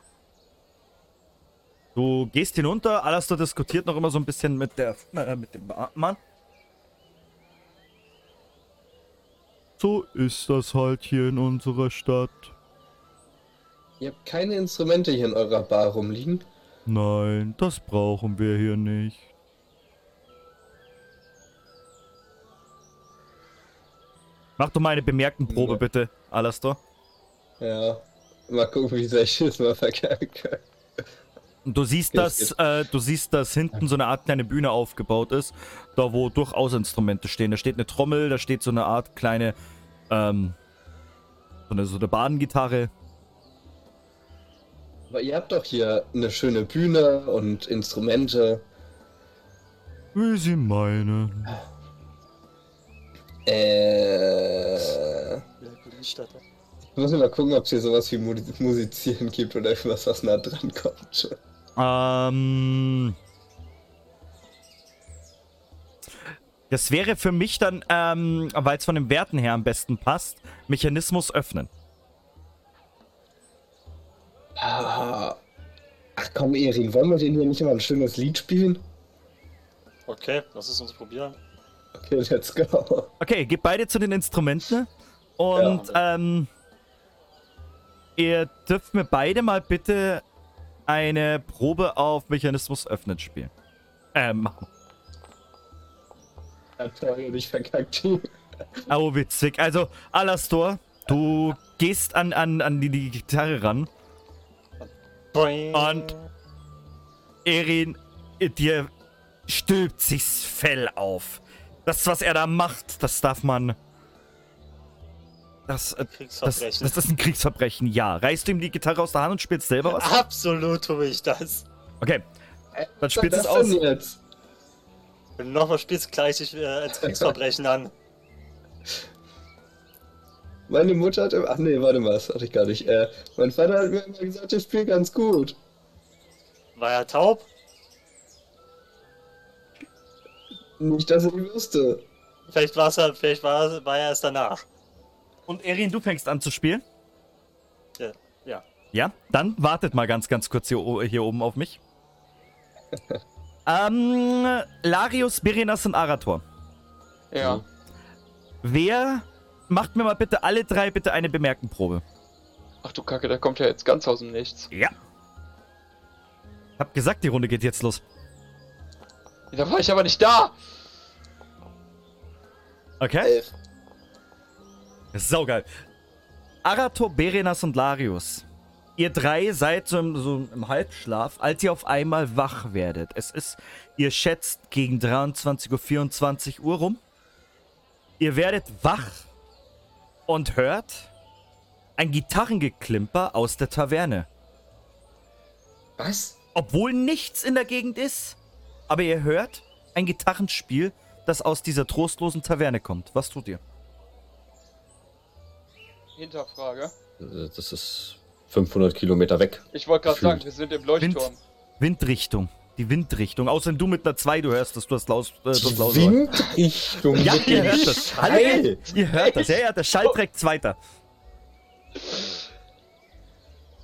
Du gehst hinunter, Alastair diskutiert noch immer so ein bisschen mit der äh, mit dem Mann. So ist das halt hier in unserer Stadt. Ihr habt keine Instrumente hier in eurer Bar rumliegen? Nein, das brauchen wir hier nicht. Mach doch mal eine bemerkten Probe, Ja. bitte, Alastair. Ja. Mal gucken, wie sehr ich das mal verkehren kann. Du siehst, dass, äh, du siehst, dass hinten so eine Art kleine Bühne aufgebaut ist, da wo durchaus Instrumente stehen. Da steht eine Trommel, da steht so eine Art kleine, ähm, so eine, so eine Badengitarre. Aber ihr habt doch hier eine schöne Bühne und Instrumente. Wie sie meinen. Äh. Ich muss mal gucken, ob es hier sowas wie Mu- Musizieren gibt oder irgendwas, was nah dran kommt. Ähm. Das wäre für mich dann, ähm, weil es von den Werten her am besten passt, Mechanismus öffnen. Ah. Ach komm, Erin, wollen wir den hier nicht mal ein schönes Lied spielen? Okay, lass es uns probieren. Okay, let's go. Okay, geht beide zu den Instrumenten. Und ähm, ihr dürft mir beide mal bitte eine Probe auf Mechanismus öffnen spielen. Ähm, machen. Ja, toll, und ich verkackt. Oh, witzig. Also, Alastor, du gehst an, an, an die, die Gitarre ran. Boing. Und Erin, dir stülpt sich's Fell auf. Das, was er da macht, das darf man. Das, äh, das, das ist ein Kriegsverbrechen, ja. Reißt du ihm die Gitarre aus der Hand und spielst selber was? Absolut tue ich das. Okay, dann spielst du Was es aus. denn jetzt? Wenn du nochmal spielst, gleich ich äh, als Kriegsverbrechen an. Meine Mutter hat immer. Ach nee, warte mal, das hatte ich gar nicht. Äh, mein Vater hat mir immer gesagt, ich spiele ganz gut. War er taub? Nicht, dass ich wüsste. Vielleicht, war's er, vielleicht war, war er es danach. Und Erin, du fängst an zu spielen? Ja. ja. Ja, dann wartet mal ganz, ganz kurz hier, hier oben auf mich. <laughs> ähm, Larius, Berenas und Arator. Ja. Wer macht mir mal bitte alle drei bitte eine Bemerkenprobe? Ach du Kacke, der kommt ja jetzt ganz aus dem Nichts. Ja. Hab gesagt, die Runde geht jetzt los. Da war ich aber nicht da! Okay? Elf. Saugeil. Arator, Berenas und Larius. Ihr drei seid so im, so im Halbschlaf, als ihr auf einmal wach werdet. Es ist, ihr schätzt, gegen 23 Uhr, 24 Uhr rum. Ihr werdet wach und hört ein Gitarrengeklimper aus der Taverne. Was? Obwohl nichts in der Gegend ist, aber ihr hört ein Gitarrenspiel, das aus dieser trostlosen Taverne kommt. Was tut ihr? Hinterfrage. Äh, Das ist 500 Kilometer weg. Ich wollte gerade sagen, wir sind im Leuchtturm. Windrichtung. Die Windrichtung. Außerdem du mit einer 2, du hörst das, du hast laus, äh, das Die laus Windrichtung. Ja, mit ihr dem hört das. Hallo, Schall. ihr hört das. Ja, ja, der Schall trägt Zweiter.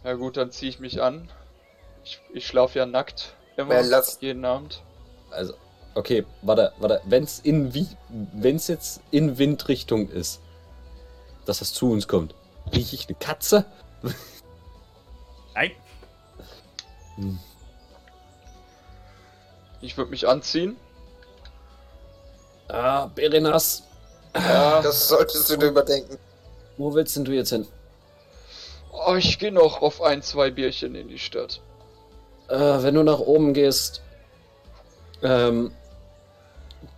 Na gut, dann ziehe ich mich an. Ich, ich schlafe ja nackt. Immer. Ja, lass- Jeden Abend. Also, okay, warte, warte. Wenn's in wie, wenn's jetzt in Windrichtung ist, dass das zu uns kommt, rieche ich eine Katze? Nein. Ich würde mich anziehen. Ah, Berenas, Ja. Das solltest du dir überdenken. wo willst denn du jetzt hin? Oh, ich gehe noch auf ein, zwei Bierchen in die Stadt. Äh, wenn du nach oben gehst, ähm,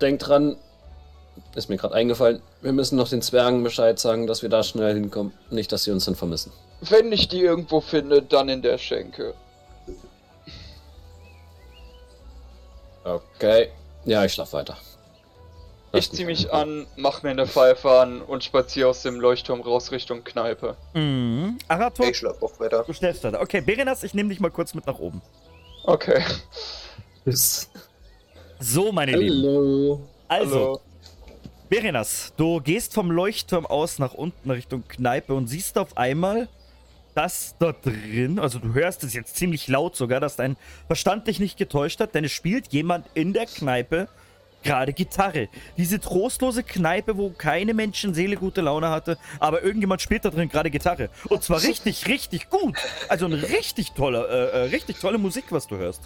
denk dran, ist mir gerade eingefallen, wir müssen noch den Zwergen Bescheid sagen, dass wir da schnell hinkommen. Nicht, dass sie uns dann vermissen. Wenn ich die irgendwo finde, dann in der Schenke. Okay. Ja, ich schlaf weiter. Ich ziehe mich an, mach mir eine Pfeife an und spaziere aus dem Leuchtturm raus Richtung Kneipe. Mhm. Arator, Ich schlaf auch weiter. du stellst weiter. Okay, Berenas, ich nehme dich mal kurz mit nach oben. Okay. So, meine Lieben. Hallo. Also, Hallo. Berenas, du gehst vom Leuchtturm aus nach unten Richtung Kneipe und siehst auf einmal, dass dort drin, also du hörst es jetzt ziemlich laut sogar, dass dein Verstand dich nicht getäuscht hat, denn es spielt jemand in der Kneipe gerade Gitarre. Diese trostlose Kneipe, wo keine Menschenseele gute Laune hatte, aber irgendjemand spielt da drin gerade Gitarre. Und zwar richtig, richtig gut. Also eine richtig tolle, äh, äh, richtig tolle Musik, was du hörst.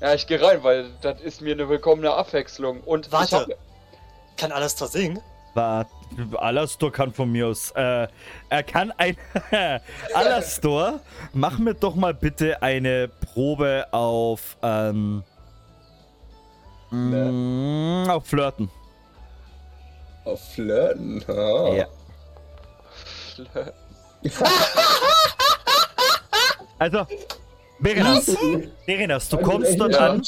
Ja, ich gehe rein, weil das ist mir eine willkommene Abwechslung. Und ich Warte. hab, Kann alles da singen? Warte, Alastor kann von mir aus. Äh, er kann ein. <laughs> Alastor, mach mir doch mal bitte eine Probe auf. Ähm, mm, auf Flirten. Auf Flirten. Ah. Ja. Also, Berenas, Berenas, du kommst dort an.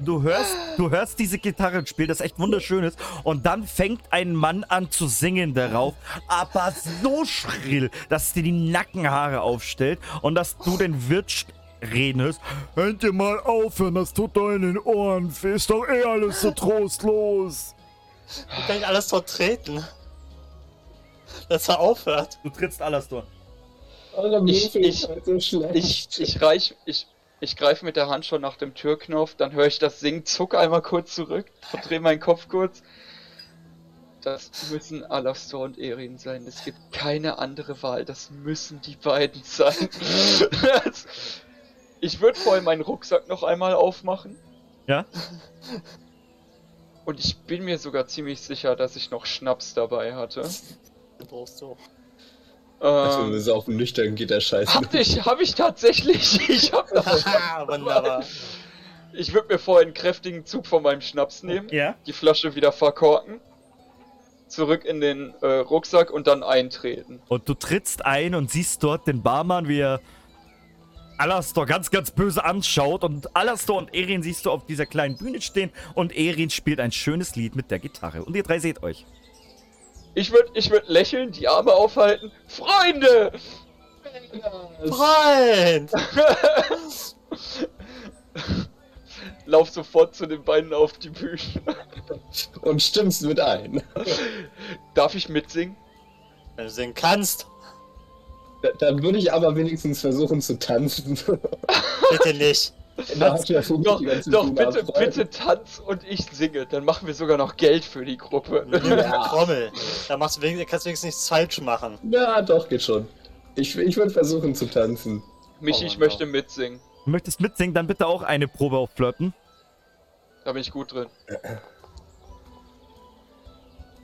Du hörst, du hörst diese Gitarrenspiel, das echt wunderschön ist. Und dann fängt ein Mann an zu singen darauf, aber so schrill, dass dir die Nackenhaare aufstellt und dass du den Wirt reden hörst. Hört ihr mal aufhören, das tut doch in den Ohren. Ist doch eh alles so trostlos. Ich kann alles vertreten. Dass er aufhört. Du trittst Alastor. Eure Ich- ich- halt so. Ich, ich reich, ich, ich greife mit der Hand schon nach dem Türknopf, dann höre ich das Singen, zuck einmal kurz zurück, verdrehe meinen Kopf kurz. Das müssen Alastor und Erin sein. Es gibt keine andere Wahl. Das müssen die beiden sein. <laughs> Ich würde vorher meinen Rucksack noch einmal aufmachen. Ja? Und ich bin mir sogar ziemlich sicher, dass ich noch Schnaps dabei hatte. Den brauchst du. Also, Ähm, wir saufen nüchtern, geht der Scheiß. hab ich, hab ich tatsächlich. <laughs> Ich hab noch <laughs> Ah, wunderbar. Ich würde mir vorher einen kräftigen Zug von meinem Schnaps nehmen, Ja? die Flasche wieder verkorken, zurück in den äh, Rucksack und dann eintreten. Und du trittst ein und siehst dort den Barmann, wie er Alastor ganz, ganz böse anschaut. Und Alastor und Erin siehst du auf dieser kleinen Bühne stehen. Und Erin spielt ein schönes Lied mit der Gitarre. Und ihr drei seht euch. Ich würde ich würd lächeln, die Arme aufhalten. Freunde! Freund! <laughs> Lauf sofort zu den beiden auf die Bühne. Und stimmst mit ein. Darf ich mitsingen? Wenn du singen kannst, Da- Dann würde ich aber wenigstens versuchen zu tanzen. bitte nicht. Da hat ja Doch, doch, bitte, bitte tanz und ich singe. Dann machen wir sogar noch Geld für die Gruppe. Eine Trommel. Da machst du wenigstens, kannst du wenigstens nichts falsch machen. Ja, doch, geht schon. Ich, ich würde versuchen zu tanzen. Michi, Oh, ich möchte mitsingen. Du möchtest mitsingen, dann bitte auch eine Probe auf Flirten. Da bin ich gut drin.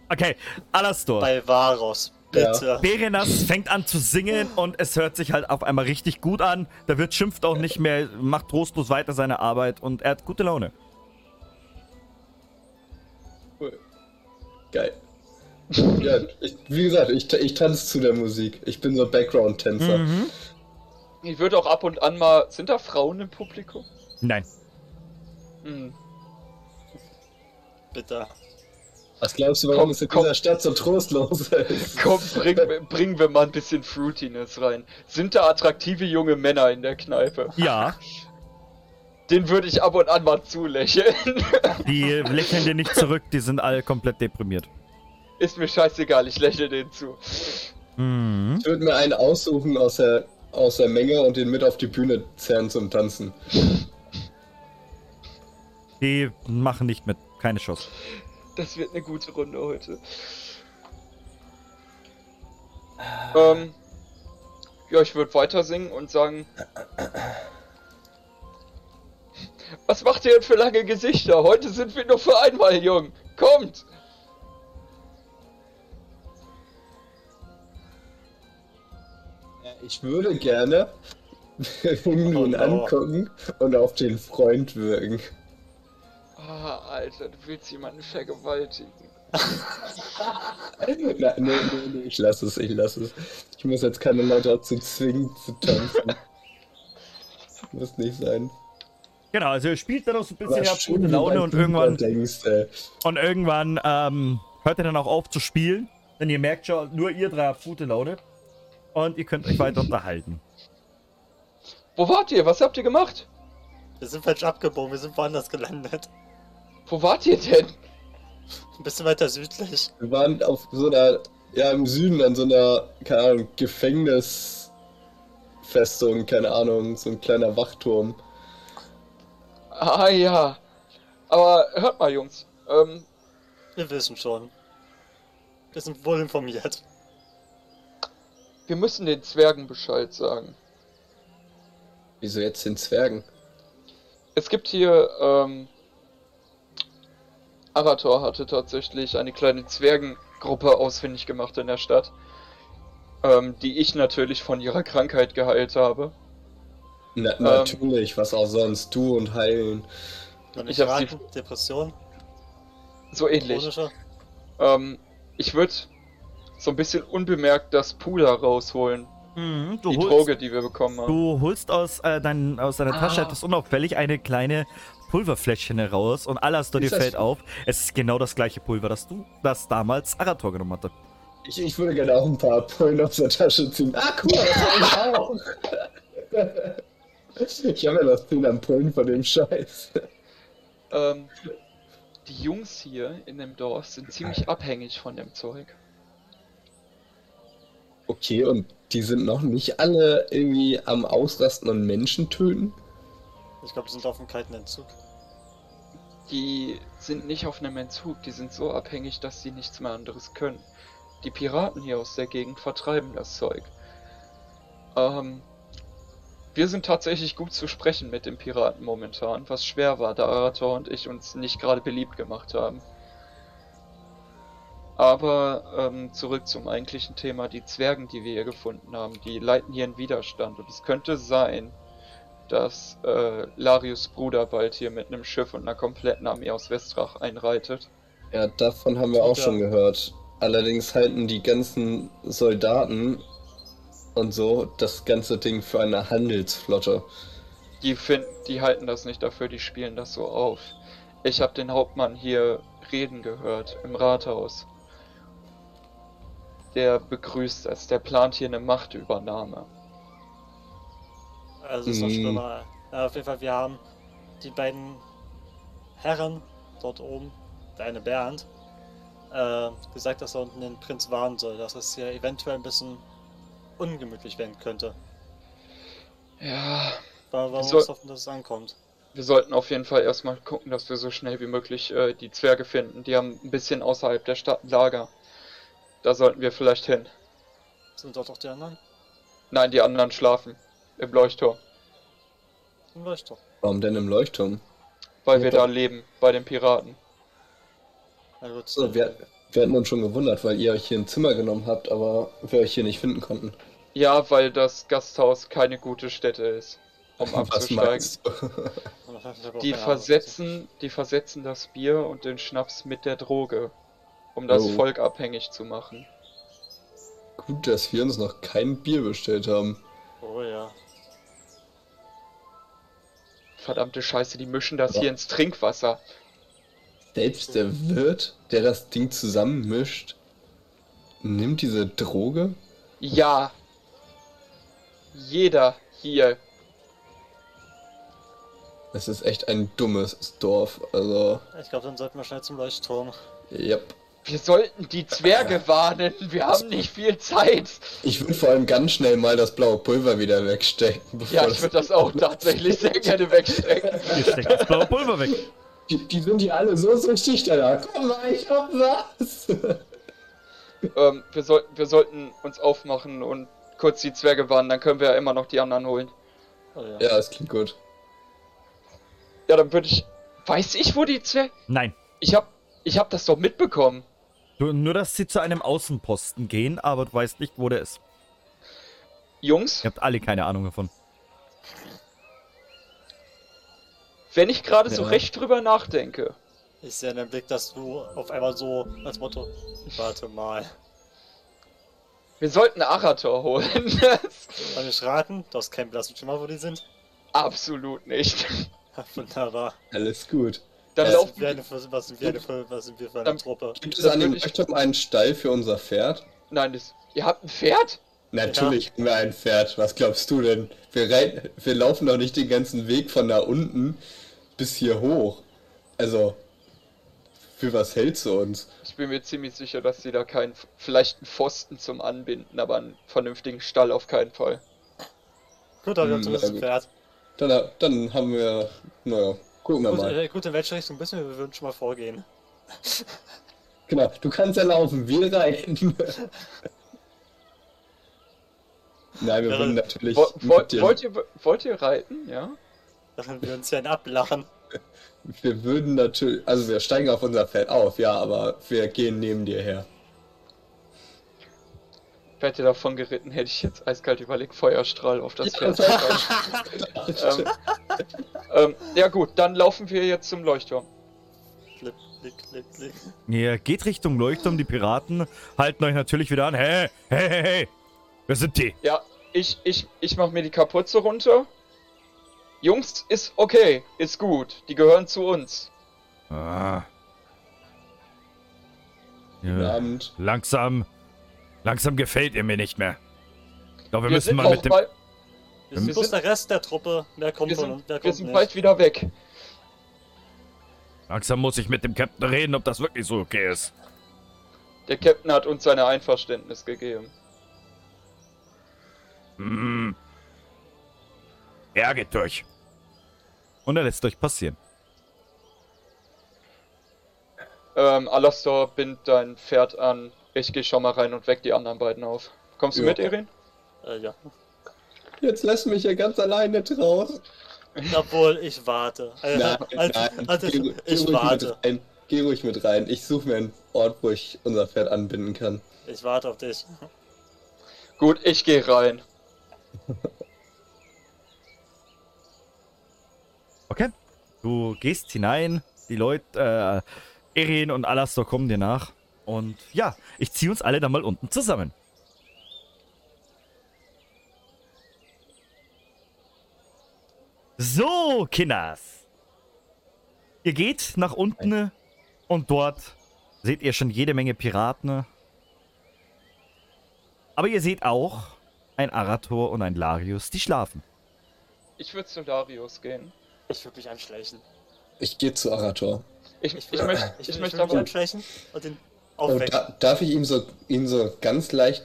Okay, Alastor. Bei Varos. Bitte. Berenas fängt an zu singen und es hört sich halt auf einmal richtig gut an. Da wird schimpft auch nicht mehr, macht trostlos weiter seine Arbeit und er hat gute Laune. Cool. Geil. ja, ich, wie gesagt, ich, ich tanze zu der Musik. Ich bin so Background-Tänzer. Mhm. Ich würde auch ab und an mal. Sind da Frauen im Publikum? Nein. Hm. Bitte. Was glaubst du, warum Komm, es in komm. dieser Stadt so trostlos ist? <laughs> Komm, bring, bringen wir mal ein bisschen Fruitiness rein. Sind da attraktive junge Männer in der Kneipe? Ja, Den würde ich ab und an mal zulächeln. <laughs> die lächeln dir nicht zurück, die sind alle komplett deprimiert. Ist mir scheißegal, ich lächle denen zu. Mhm. Ich würde mir einen aussuchen aus der, aus der Menge und den mit auf die Bühne zerren zum Tanzen. Die machen nicht mit, keine Chance. Das wird eine gute Runde heute. Ähm, ja, ich würde weiter singen und sagen. Was macht ihr denn für lange Gesichter? Heute sind wir nur für einmal jung. Kommt! Ich würde gerne <laughs> nun Oh angucken und auf den Freund wirken. Ah, Alter, du willst jemanden vergewaltigen. <laughs> Nein, nee, nee, nee, ich lass es, ich lass es. Ich muss jetzt keine Leute dazu zwingen zu tanzen. Muss nicht sein. Genau, also ihr spielt dann auch so ein bisschen, ihr habt gute Laune und irgendwann, Denkst, und irgendwann ähm, hört ihr dann auch auf zu spielen. Denn ihr merkt schon, nur ihr drei habt gute Laune. Und ihr könnt euch weiter unterhalten. Wo wart ihr? Was habt ihr gemacht? Wir sind falsch abgebogen, wir sind woanders gelandet. Wo wart ihr denn? Ein bisschen weiter südlich. Wir waren auf so einer, ja im Süden an so einer, keine Ahnung, Gefängnisfestung, keine Ahnung, so ein kleiner Wachturm. Ah ja. Aber hört mal, Jungs. Ähm, Wir wissen schon. Wir sind wohl informiert. wir müssen den Zwergen Bescheid sagen. Wieso jetzt den Zwergen? Es gibt hier, ähm, Arator hatte tatsächlich eine kleine Zwergengruppe ausfindig gemacht in der Stadt, ähm, die ich natürlich von ihrer Krankheit geheilt habe. Na, natürlich, was auch sonst. Du und heilen. Und Ich ich hab sie- raten, Depression, So ähnlich. Ähm, ich würde so ein bisschen unbemerkt das Pula rausholen. Mhm, du die holst, Droge, die wir bekommen haben. Du holst aus, äh, dein, aus deiner Tasche Ah. etwas unauffällig eine kleine Pulverfläschchen heraus und Alastor dir das- fällt auf, es ist genau das gleiche Pulver, das du, das damals Arator genommen hatte. Ich, ich würde gerne auch ein paar Pullen aus der Tasche ziehen. Ah, cool, das hab ich auch. Ich habe ja noch 10 Ampullen von dem Scheiß. Ähm, die Jungs hier in dem Dorf sind ziemlich abhängig von dem Zeug. Okay, und die sind noch nicht alle irgendwie am Ausrasten und Menschen töten? Ich glaube, die sind auf dem kalten Entzug. Die sind nicht auf einem Entzug, die sind so abhängig, dass sie nichts mehr anderes können. Die Piraten hier aus der Gegend vertreiben das Zeug. Ähm, wir sind tatsächlich gut zu sprechen mit den Piraten momentan, was schwer war, da Arator und ich uns nicht gerade beliebt gemacht haben. Aber ähm, zurück zum eigentlichen Thema, die Zwergen, die wir hier gefunden haben, die leiten hier einen Widerstand. Und es könnte sein, dass äh, Larius Bruder bald hier mit einem Schiff und einer kompletten Armee aus Westrach einreitet. Ja, davon haben wir auch Ja. schon gehört. Allerdings halten die ganzen Soldaten und so das ganze Ding für eine Handelsflotte. Die finden, die halten das nicht dafür, die spielen das so auf. Ich habe den Hauptmann hier reden gehört im Rathaus. Der begrüßt es, der plant hier eine Machtübernahme. Also ist noch Mhm. schlimmer. Ja, auf jeden Fall, wir haben die beiden Herren dort oben, der eine Bernd, äh, gesagt, dass er unten den Prinz warnen soll, dass es hier eventuell ein bisschen ungemütlich werden könnte. Ja, Weil wir Soll- hoffen, dass es ankommt. wir sollten auf jeden Fall erstmal gucken, dass wir so schnell wie möglich äh, die Zwerge finden. Die haben ein bisschen außerhalb der Stadt ein Lager. Da sollten wir vielleicht hin. Sind dort auch die anderen? Nein, die anderen schlafen im Leuchtturm, Dann leucht doch. Warum denn im Leuchtturm? weil Ja, wir doch. da leben, bei den Piraten. Na gut. So, wir, wir hatten uns schon gewundert, weil ihr euch hier ein Zimmer genommen habt, aber wir euch hier nicht finden konnten. Ja, weil das Gasthaus keine gute Stätte ist, um <laughs> abzusteigen. <laughs> Die versetzen, die versetzen das Bier und den Schnaps mit der Droge, um das Oh. Volk abhängig zu machen. Gut, dass wir uns noch kein Bier bestellt haben. Oh ja. Verdammte Scheiße, die mischen das Ja. hier ins Trinkwasser. Selbst der Wirt, der das Ding zusammenmischt, nimmt diese Droge? Ja. Jeder hier. Das ist echt ein dummes Dorf. Also, Ich glaube, dann sollten wir schnell zum Leuchtturm. yep. Wir sollten die Zwerge warnen. Wir haben nicht viel Zeit. Ich würde vor allem ganz schnell mal das blaue Pulver wieder wegstecken. Bevor Ja, ich würde das auch tatsächlich sehr gerne wegstecken. Ihr steckt das blaue Pulver weg. Die, die sind hier alle so süchtig danach. Komm mal, ich hab was. Ähm, wir, soll, wir sollten uns aufmachen und kurz die Zwerge warnen, dann können wir ja immer noch die anderen holen. Oh ja. ja, es klingt gut. Ja, dann würde ich. Weiß ich, wo die Zwerge. Nein. Ich hab. Ich hab das doch mitbekommen. Nur, dass sie zu einem Außenposten gehen, aber du weißt nicht, wo der ist. Jungs, Ihr habt alle keine Ahnung davon. wenn ich gerade so Ja. recht drüber nachdenke. Ich sehe in dem Blick, dass du auf einmal so als Motto, warte mal. Wir sollten Arator holen. <laughs> Kann ich raten? Du hast keinen blassen Schimmer, wo die sind? Absolut nicht. <laughs> Wunderbar. Alles gut. Dann Ja, Was laufen sind wir, eine, was sind wir, eine, für- was sind wir für eine Dann- Truppe? Gibt es an dem Leuchtturm einen Stall für unser Pferd? Nein, das. Ihr habt ein Pferd? Natürlich haben wir ein Pferd. Was glaubst du denn? Wir, reiten, wir laufen doch nicht den ganzen Weg von da unten bis hier hoch. Also, für was hältst du uns? Ich bin mir ziemlich sicher, dass sie da keinen. Vielleicht einen Pfosten zum Anbinden, aber einen vernünftigen Stall auf keinen Fall. Gut, aber wir haben Hm, zumindest ein ja, Pferd. Dann, dann haben wir, naja, gucken wir Gut, mal. äh, gut, in welche Richtung müssen wir? Wir würden schon mal vorgehen. <laughs> Genau, du kannst ja laufen, wir reiten. <laughs> Nein, wir Ja, würden natürlich. Wo, wollt, dir- wollt, ihr, wollt ihr reiten? Ja? Während wir uns hier einen ablachen. <laughs> Wir würden natürlich. Also, wir steigen auf unser Pferd auf, ja, aber wir gehen neben dir her. Wärt ihr davon geritten, hätte ich jetzt eiskalt überlegt, Feuerstrahl auf das Ja, Pferd. das- ähm, <laughs> ähm, ja gut, dann laufen wir jetzt zum Leuchtturm. Klick, klick, klick, klick. Ihr geht Richtung Leuchtturm, die Piraten halten euch natürlich wieder an. Hey, hey, hey, hey. Wer sind die? Ja, ich, ich, ich mach mir die Kapuze runter. Jungs, ist okay, ist gut. Die gehören zu uns. Ah. Guten Ja, Abend. langsam, langsam gefällt ihr mir nicht mehr. Ich glaube, wir, Wir müssen sind mal auch mit dem... bei. Wir sind Wir bloß der Rest der Truppe. Wer kommt Wir von sind, uns? Wer wir kommt sind nicht? bald wieder weg. Langsam muss ich mit dem Captain reden, ob das wirklich so okay ist. Der Captain hat uns sein Einverständnis gegeben. Hm. Ärgert euch. Und er lässt euch passieren. Ähm, Alastor, bind dein Pferd an. Ich geh schon mal rein und weck die anderen beiden auf. Kommst du Ja. mit, Erin? Äh, ja. Jetzt lässt mich ja ganz alleine draußen. Obwohl, ich warte. Äh, Nein, also, nein. also, geh, geh ich ruhig warte. Mit rein. Geh ruhig mit rein. Ich suche mir einen Ort, wo ich unser Pferd anbinden kann. Ich warte auf dich. Gut, ich geh rein. <laughs> Okay. Du gehst hinein, die Leute, äh, Erin und Alastor kommen dir nach. Und ja, ich ziehe uns alle dann mal unten zusammen. So, Kinders. Ihr geht nach unten und dort seht ihr schon jede Menge Piraten. Aber ihr seht auch ein Arator und ein Larius, die schlafen. Ich würde zu Darius gehen. Ich würde mich anschleichen. Ich gehe zu Arator. Ich, Ich, ich, möchte, ich, ich, möchte aber. anschleichen und den Und aufwecken. da, darf ich ihm so, ihm so ganz leicht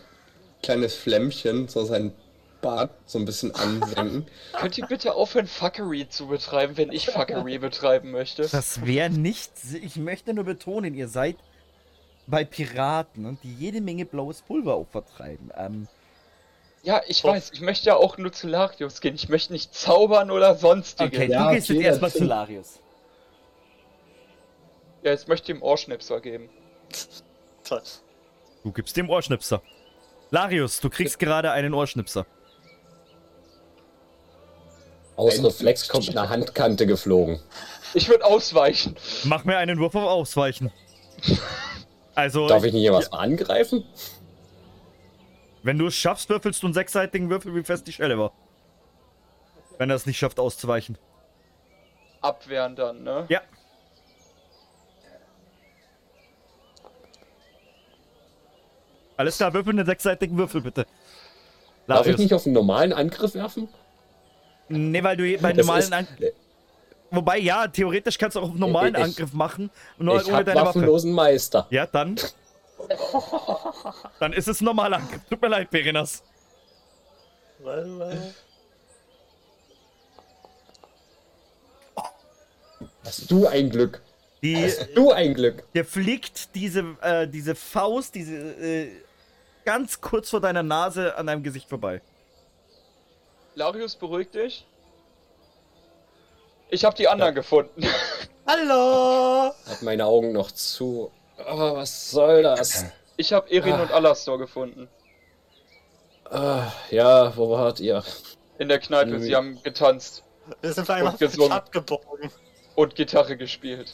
kleines Flämmchen, so sein Bart so ein bisschen ansenken? <laughs> Könnt ihr bitte aufhören, Fuckery zu betreiben, wenn ich Fuckery betreiben möchte? Das wäre nicht. Ich möchte nur betonen, ihr seid bei Piraten, und die jede Menge blaues Pulver auch vertreiben. Ähm, Ja, ich weiß, ich möchte ja auch nur zu Larius gehen. Ich möchte nicht zaubern oder sonstiges. okay, Ja, du gehst okay, jetzt erstmal zu Larius. Ja, jetzt möchte ich ihm Ohrschnipser geben. Toll. Du gibst dem Ohrschnipser. Larius, du kriegst gerade einen Ohrschnipser. Aus Reflex kommt eine Handkante geflogen. Ich würde ausweichen. Mach mir einen Wurf auf Ausweichen. <laughs> Also, Darf ich nicht hier was mal angreifen? wenn du es schaffst, würfelst du einen sechsseitigen Würfel, wie fest die Schelle war. Wenn er es nicht schafft, auszuweichen. Abwehren dann, ne? Ja. Alles klar, würfel einen sechsseitigen Würfel, bitte. Darf ich Larius. nicht auf einen normalen Angriff werfen? Nee, weil du bei <laughs> Das normalen ist- An Wobei, ja, theoretisch kannst du auch einen normalen Ich- Angriff machen. Nur ich ohne deine Waffe. waffenlosen Meister. Ja, dann. dann ist es ein normaler Angriff. Tut mir leid, Perinas. Hast du ein Glück. Die, Hast du ein Glück. dir fliegt diese, äh, diese Faust, diese, äh, ganz kurz vor deiner Nase an deinem Gesicht vorbei. Larius, beruhig dich. Ich habe die anderen gefunden. <laughs> Hallo! Hat meine Augen noch zu. Oh, was soll das? Ich habe Erin Ah. und Alastor gefunden. Ah, ja, wo wart ihr? In der Kneipe. Sie haben getanzt Wir sind einmal Und gesungen. abgebogen. und Gitarre gespielt.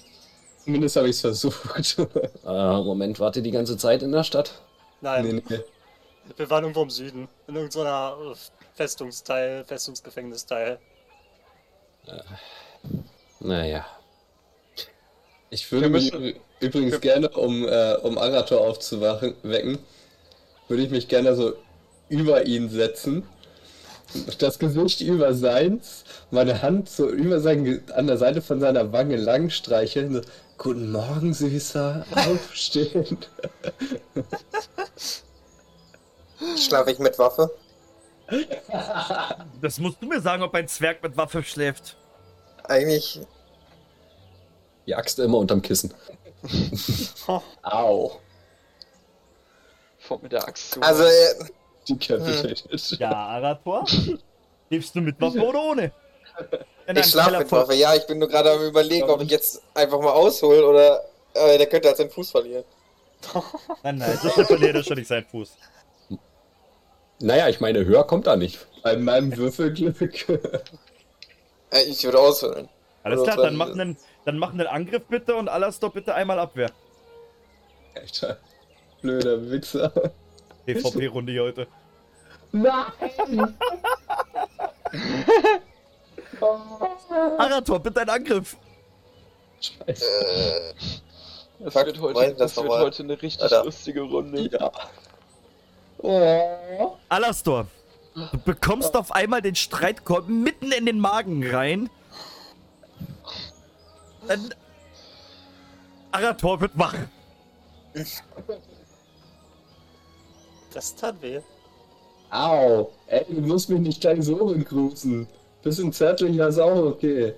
Zumindest habe ich es versucht. <laughs> Ah, Moment, wart ihr die ganze Zeit in der Stadt? Nein, nee, nee. wir waren irgendwo im Süden. In irgendeiner äh, Festungsteil, Festungsgefängnisteil. Naja. Ich würde mich übrigens gerne, um, äh, um Arator aufzuwachen, wecken, würde ich mich gerne so über ihn setzen. Das Gesicht über seins, meine Hand so über sein, an der Seite von seiner Wange lang streicheln. So, Guten Morgen, Süßer. Aufstehen. Schlafe ich mit Waffe? Das musst du mir sagen, ob ein Zwerg mit Waffe schläft. Eigentlich. Die Axt immer unterm Kissen. <laughs> Au. Vor mit der Axt zu. Also, äh, Decapitated. Ja, Arator? Schläfst du mit Waffe oder ohne? In <laughs> ich schlafe mit Waffe. Ja, ich bin nur gerade am überlegen, ob ich jetzt einfach mal aushol oder äh, der könnte halt seinen Fuß verlieren. Nein, nein, so verliert er schon nicht seinen Fuß. Naja, ich meine, höher kommt er nicht. Bei meinem Würfelglück. Äh, ich würde ausholen. Alles klar, dann mach einen, dann mach einen Angriff bitte und Alastor bitte einmal Abwehr. Alter. Blöder Wichser. PvP-Runde hier heute. Nein! Arator, bitte einen Angriff. Scheiße. Äh, das wird, heute, das das wird heute eine richtig Alter. lustige Runde. Ja. Oh. Alastor, Du bekommst auf einmal den Streitkolben mitten in den Magen rein. Dann Arator wird wach. Das tat weh. Au! Ey, du musst mich nicht gleich so begrüßen. Bisschen zärtlicher ist auch okay.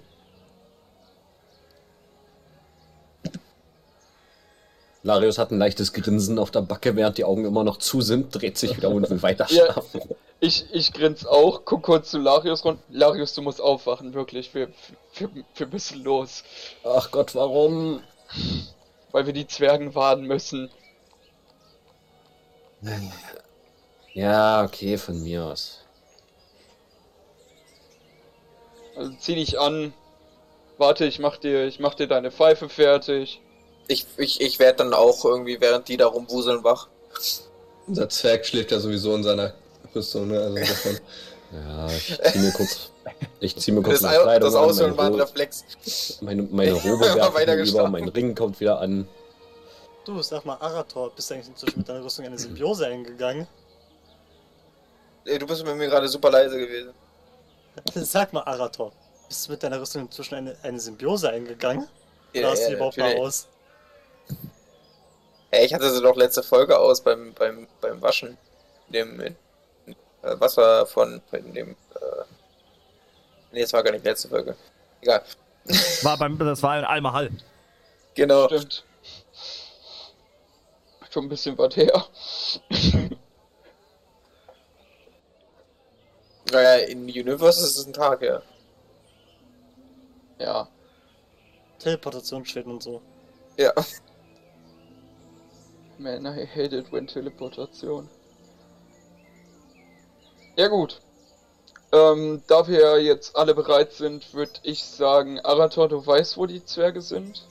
Larius hat ein leichtes Grinsen auf der Backe, während die Augen immer noch zu sind, dreht sich wieder und will weiter <laughs> Ja. schlafen. Ich, ich grins auch, guck kurz zu Larius rund. Larius, du musst aufwachen, wirklich. Wir, wir, wir müssen los. Ach Gott, warum? Weil wir die Zwergen warnen müssen. Ja, okay, von mir aus. Also zieh dich an. Warte, ich mach dir, ich mach dir deine Pfeife fertig. Ich, ich, ich werde dann auch irgendwie, während die da rumwuseln, wach. Unser Zwerg schläft ja sowieso in seiner Rüstung, ne? Also insofern. <laughs> Ja, ich zieh mir kurz. Ich zieh mir kurz Das, meine Kleidung das an, Ausholen war ein Reflex. meine, meine <laughs> Robe werfe ich über, mein Ring kommt wieder an. Du, sag mal, Arator, bist du eigentlich inzwischen mit deiner Rüstung eine Symbiose eingegangen? Ey, Du bist mit mir gerade super leise gewesen. <laughs> Sag mal, Arator, bist du mit deiner Rüstung inzwischen eine, eine Symbiose eingegangen? Ja, Oder hast du ja, die überhaupt mal aus? Ey, ich hatte sie doch letzte Folge aus beim, beim, beim Waschen. Dem äh, Wasser von, von dem. Äh, nee, das war gar nicht letzte Folge. Egal. <laughs> War beim, das war in Almahall. Genau. Stimmt. Schon ein bisschen was her. <laughs> Naja, in Universe ist es ein Tag, ja. Ja. Teleportationsschweden und so. Ja. Man, I hate it when Teleportation. Ja gut. Ähm, da wir jetzt alle bereit sind, würde ich sagen, Arator, du weißt, wo die Zwerge sind?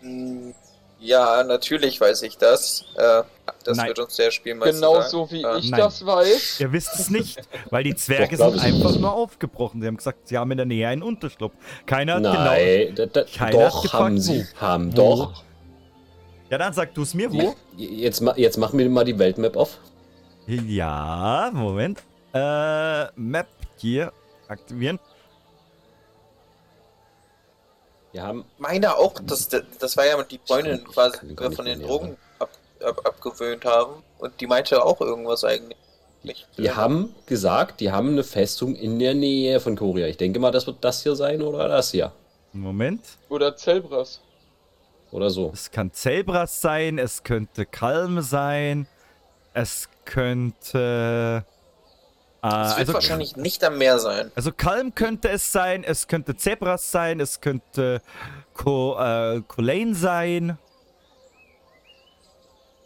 Hm, Ja, natürlich weiß ich das. Äh, das Nein. wird uns der Spielmeister Genauso sagen. wie Ja. ich Nein. das weiß. Ihr wisst es nicht, weil die Zwerge <laughs> sind einfach nicht. nur aufgebrochen. Sie haben gesagt, sie haben in der Nähe einen Unterschlupf. Keiner hat genau. Nein, da, Keiner hat doch, gefragt, haben sie. Haben Wo? doch. Ja, dann sag du es mir, wo? Jetzt, jetzt mach mir mal die Weltmap auf. Ja, Moment. Äh, Map hier aktivieren. Wir haben. Meine auch, das, das war ja die Freundin Ich quasi, die wir nicht von den mehr Drogen ab, ab, abgewöhnt haben. Und die meinte auch irgendwas eigentlich. Die haben gesagt, die haben eine Festung in der Nähe von Korea. Ich denke mal, das wird das hier sein oder das hier. Moment. Oder Zelbras. Oder so. Es kann Zelbras sein, es könnte Kalm sein, es könnte. Äh, Das wird also, wahrscheinlich nicht am Meer sein. also Kalm könnte es sein, es könnte Zebras sein, es könnte Ko, äh, Kolain sein.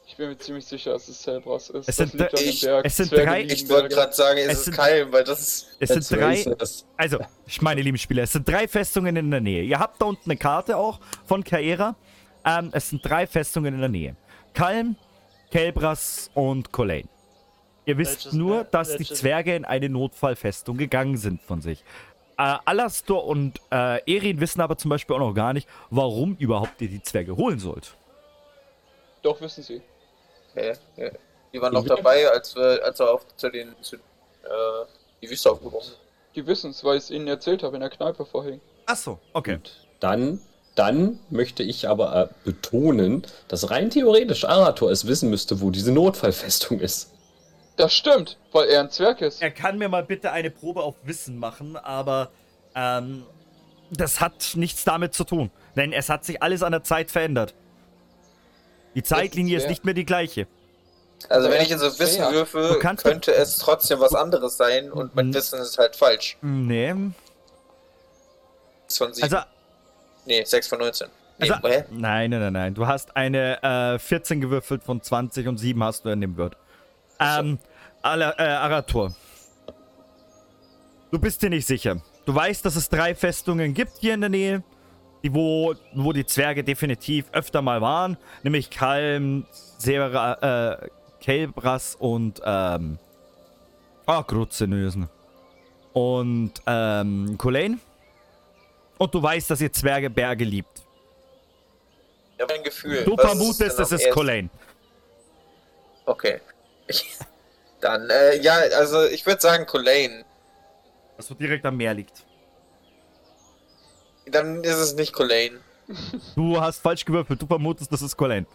Ich bin mir ziemlich sicher, dass es Zelbras ist. Es Das sind ich- Berg. es sind drei- Ich wollte gerade sagen, es, Es ist Keim, weil das ist. Es sind drei. Also, ich meine, lieben Spieler, es sind drei Festungen in der Nähe. Ihr habt da unten eine Karte auch von Kaera. Ähm, es sind drei Festungen in der Nähe. Kalm, Kelbras und Kolain. Ihr wisst Welches- nur, äh, dass die Zwerge in eine Notfallfestung gegangen sind von sich. Äh, Alastor und äh, Erin wissen aber zum Beispiel auch noch gar nicht, warum überhaupt ihr die Zwerge holen sollt. Doch, wissen sie. Okay, ja. Die waren noch dabei, als wir, als wir auf zu den zu, äh, die Wüste aufgebrochen sind. Die wissen es, weil ich es ihnen erzählt habe in der Kneipe vorhin. Achso, okay. Dann, dann möchte ich aber äh, betonen, dass rein theoretisch Arator es wissen müsste, wo diese Notfallfestung ist. Das stimmt, weil er ein Zwerg ist. Er kann mir mal bitte eine Probe auf Wissen machen, aber ähm, das hat nichts damit zu tun. Denn es hat sich alles an der Zeit verändert. Die Zeitlinie ist schwer. nicht mehr die gleiche. Also wenn ich jetzt ist so Wissen würfe, Du könnte es trotzdem was anderes sein und mein. Wissen ist halt falsch. Nee. Also, nee, 6 von 19. Nee, also nein, nein, nein, nein. Du hast eine äh, 14 gewürfelt von 20 und 7 hast du in dem Word. Ähm, Ala, äh, Arator. Du bist dir nicht sicher. Du weißt, dass es drei Festungen gibt hier in der Nähe, die wo, wo die Zwerge definitiv öfter mal waren, nämlich Kalm, Sera, äh, Kelbras und ähm, ah, Grutzenösen. Und ähm, Kulain. Und du weißt, dass ihr Zwerge Berge liebt. Ich habe ein Gefühl. Du vermutest, es ist Kolain. Okay. Ich, <laughs> Dann, äh, ja, also ich würde sagen Colaine. Das wo direkt am Meer liegt. Dann ist es nicht Colaine. <laughs> Du hast falsch gewürfelt, du vermutest, das ist Colin.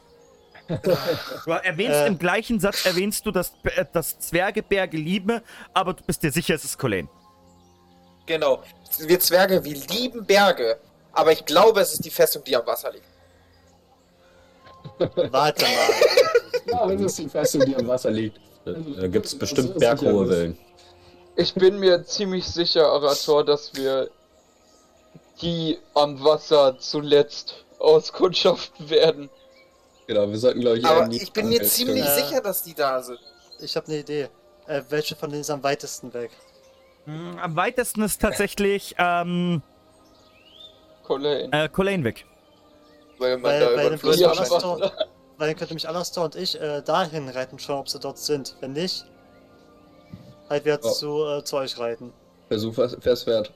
<laughs> Du erwähnst Äh. im gleichen Satz, erwähnst du, dass, äh, dass Zwerge Berge lieben, aber du bist dir sicher, es ist Colin. Genau. Wir Zwerge, wir lieben Berge. Aber ich glaube, es ist die Festung, die am Wasser liegt. <laughs> Warte mal. Ja, das ist die Festung, die am Wasser liegt. Da, gibt es bestimmt Das ist sicher berghohe was. Wellen. Ich bin mir ziemlich sicher, Arator, dass wir die am Wasser zuletzt auskundschaften werden. Genau, wir sollten, glaube ich, Aber ich bin mir ziemlich sicher, dass die da sind. Ich habe eine Idee. Äh, welche von denen ist am weitesten weg? Hm, Am weitesten ist tatsächlich ähm, Colin. äh, Colin weg. Weil man Weil- da weil über den Alastor- Weil dann könnte mich Alastor und ich äh, dahin reiten, schauen, ob sie dort sind. Wenn nicht, halt wir Oh. zu, äh, zu euch reiten. Versuch Weil- Split.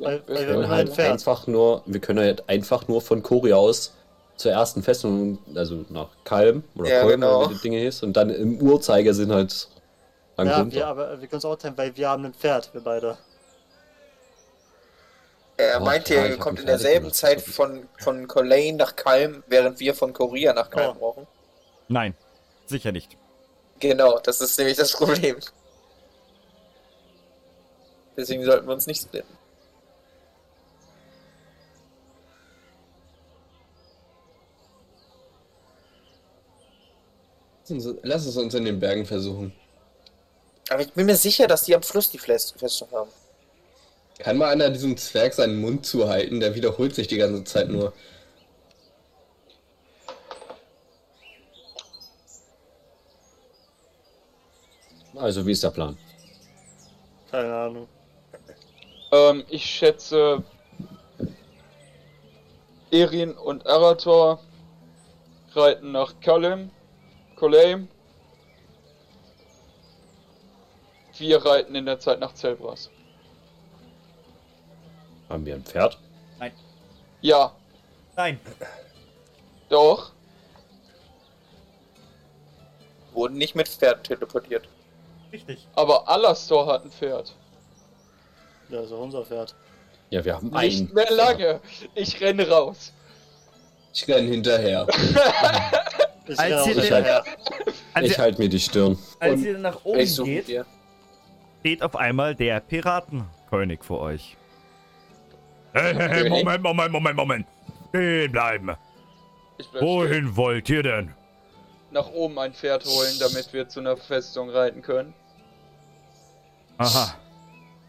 weil- ja. weil Wir wir- können halt Pferd. einfach nur, wir können halt einfach nur von Kori aus zur ersten Festung, also nach Kalm oder Ja, Kolm, genau. oder wie das Ding hieß, und dann im Uhrzeigersinn halt lang Ja, wir, aber wir können es auch teilen, weil wir haben ein Pferd, wir beide. Er Oh, meint, ja, ihr ich hab kommt in derselben Pferd Zeit von, von Colaine nach Kalm, während wir von Korea nach Kalm Oh. brauchen. Nein, sicher nicht. Genau, das ist nämlich das Problem. Deswegen sollten wir uns nicht splitten. Lass es uns in den Bergen versuchen. Aber ich bin mir sicher, dass die am Fluss die Fest- Festung haben. Kann mal einer diesem Zwerg seinen Mund zuhalten? Der wiederholt sich die ganze Zeit nur. Also, wie ist der Plan? Keine Ahnung. Ähm, ich schätze, Erin und Arator reiten nach Kalim, Kolheim. Wir reiten in der Zeit nach Zelbras. Haben wir ein Pferd? Ja, Nein. doch. Wurden nicht mit Pferden teleportiert. Richtig. Aber Alastor hat ein Pferd. Ja, so unser Pferd. Ja, wir haben Nicht ein. mehr lange. Ich renne raus. Ich hinterher. <laughs> Renne auch hinterher. Ich halte mir die Stirn. als Und ihr nach oben geht, dir. Steht auf einmal der Piratenkönig vor euch. Hey, hey, hey? Moment, Moment, Moment, Moment. Stehen bleiben. Bleib stehen. Wohin wollt ihr denn? nach oben ein Pferd holen, damit wir zu einer Festung reiten können. Aha.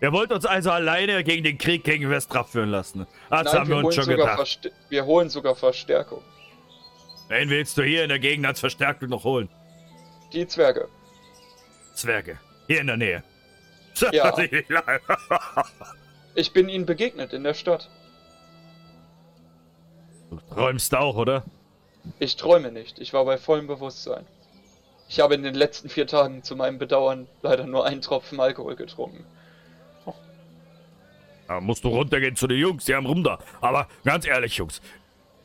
Ihr wollt uns also alleine gegen den Krieg gegen Westrap führen lassen. Das Nein, haben wir uns holen schon sogar gedacht. Wir holen sogar Verstärkung. Wen willst du hier in der Gegend als Verstärkung noch holen? Die Zwerge. Zwerge. Hier in der Nähe. Ja. <laughs> Ich bin ihnen begegnet in der Stadt. Du träumst auch, oder? Ich träume nicht. Ich war bei vollem Bewusstsein. Ich habe in den letzten vier Tagen zu meinem Bedauern leider nur einen Tropfen Alkohol getrunken. Da musst du runtergehen zu den Jungs, die haben rum da. Aber ganz ehrlich, Jungs,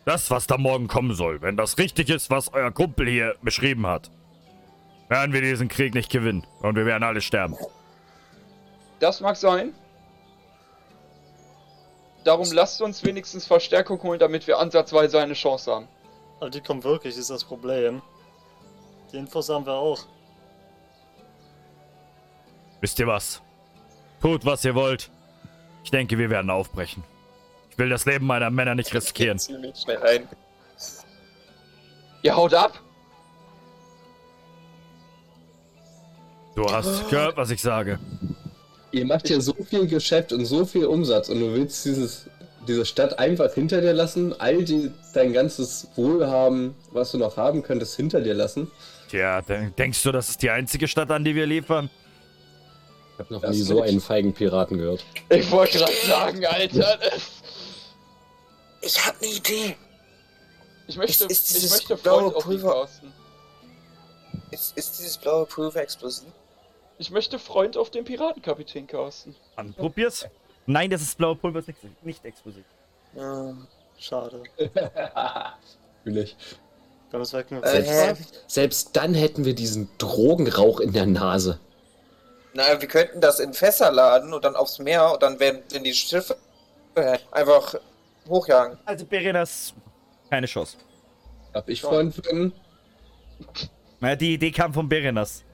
das, was da morgen kommen soll, wenn das richtig ist, was euer Kumpel hier beschrieben hat, werden wir diesen Krieg nicht gewinnen. Und wir werden alle sterben. Das mag sein. Darum lasst uns wenigstens Verstärkung holen, damit wir ansatzweise eine Chance haben. Aber die kommen wirklich, ist das Problem. Die Infos haben wir auch. Wisst ihr was? Tut, was ihr wollt. Ich denke, wir werden aufbrechen. Ich will das Leben meiner Männer nicht riskieren. Ziemlich schnell ein. Ihr haut ab! Du hast gehört, was ich sage. Ihr macht hier so viel Geschäft und so viel Umsatz und du willst dieses, diese Stadt einfach hinter dir lassen, all die, dein ganzes Wohlhaben, was du noch haben könntest, hinter dir lassen. Tja, de- denkst du, das ist die einzige Stadt, an die wir liefern? Ich habe noch Das nie so einen feigen Piraten gehört. Ich wollte gerade sagen, Alter. Ich habe eine Idee. Ich möchte, Ist- ist ich möchte blaue Freund auf casten. Ist, ist dieses blaue Pulver explosiv? Ich möchte Freund auf den Piratenkapitän casten. Dann probier's. Nein, das ist blaue Pulver, ist nicht, nicht explosiv. Hm. Schade. <laughs> Natürlich. Dann ist weg mit Äh, Selbst, selbst dann hätten wir diesen Drogenrauch in der Nase. Naja, wir könnten das in Fässer laden und dann aufs Meer und dann werden, die Schiffe einfach hochjagen. Also Berenas, keine Chance. Hab ich vorhin für. Naja, die Idee kam von Berenas.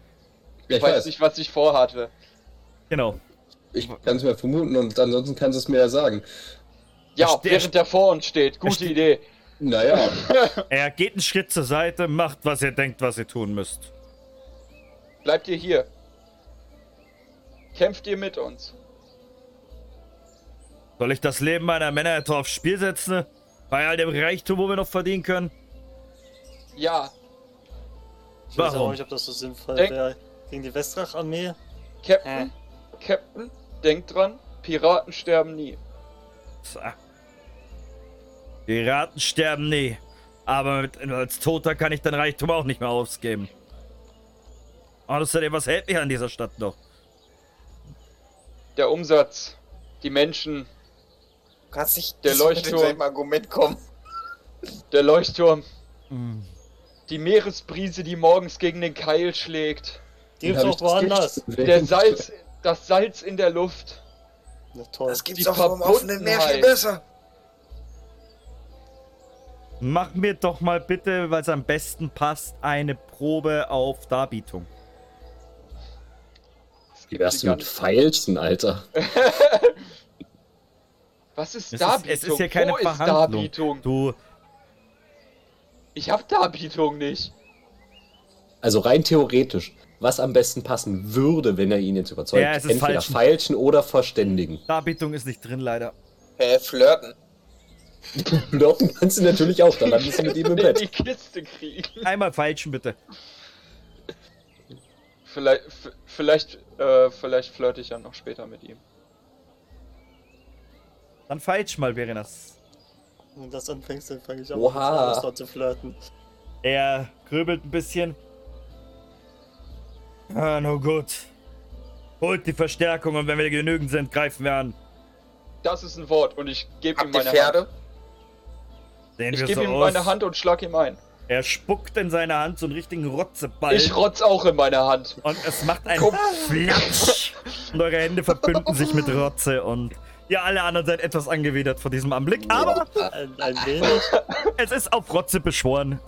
Ja, Ich weiß nicht, was ich vorhatte. Genau. Ich kann es mir vermuten und ansonsten kannst du es mir ja sagen. Ja, Er während der vor uns steht. Gute Idee. Naja, <laughs> Er geht einen Schritt zur Seite, macht, was ihr denkt, was ihr tun müsst. Bleibt ihr hier. Kämpft ihr mit uns. Soll ich das Leben meiner Männer etwa aufs Spiel setzen? Bei all dem Reichtum, wo wir noch verdienen können? Ja, Ich weiß aber Warum? nicht, ob das so sinnvoll Denk- wäre. Gegen die Westrach-Armee? Captain, Captain, denkt dran, Piraten sterben nie. So. Piraten sterben nie. Aber mit, als Toter kann ich dein Reichtum auch nicht mehr ausgeben. Außerdem, was hält mich an dieser Stadt noch? Der Umsatz, die Menschen, Du kannst nicht Der Leuchtturm. demselben Argument kommen. der Leuchtturm, Hm. die Meeresbrise, die morgens gegen den Keil schlägt, gibt's auch woanders. Der Salz, das Salz in der Luft. Na toll. Das gibt's Die auch vom offenen Meer viel besser. Mach mir doch mal bitte, weil es am besten passt, eine Probe auf Darbietung. Wie wär's Die denn mit Feilschen, Alter? <laughs> Was ist Es ist- Darbietung? es ist ja keine Wo ist Verhandlung. Darbietung? Du, Ich hab Darbietung nicht. Also rein theoretisch, was am besten passen würde, wenn er ihn jetzt überzeugt. Ja, es ist Entweder Feilschen. feilschen oder verständigen. Darbietung ist nicht drin, leider. Hä, flirten. <laughs> Flirten kannst du natürlich auch, dann landest du mit ihm im In <laughs> die Bett. Kiste kriegen. Einmal feilschen, bitte. Vielleicht, vielleicht, äh, vielleicht flirte ich ja noch später mit ihm. Dann feilsch mal, Berenas. Wenn du das anfängst, dann fange ich an, dort zu flirten. Er grübelt ein bisschen. Ah, no gut. Holt die Verstärkung und wenn wir genügend sind, greifen wir an. Das ist ein Wort und ich gebe ihm meine Pferde? Hand. Sehen Ich gebe so ihm aus. meine Hand und schlag ihm ein. Er spuckt in seine Hand so einen richtigen Rotzeball. Ich rotz auch in meine Hand. und es macht ein Komm. Flatsch. Und eure Hände verbünden sich mit Rotze und ihr alle anderen seid etwas angewidert vor diesem Anblick. Aber Ein, ein wenig. es ist auf Rotze beschworen.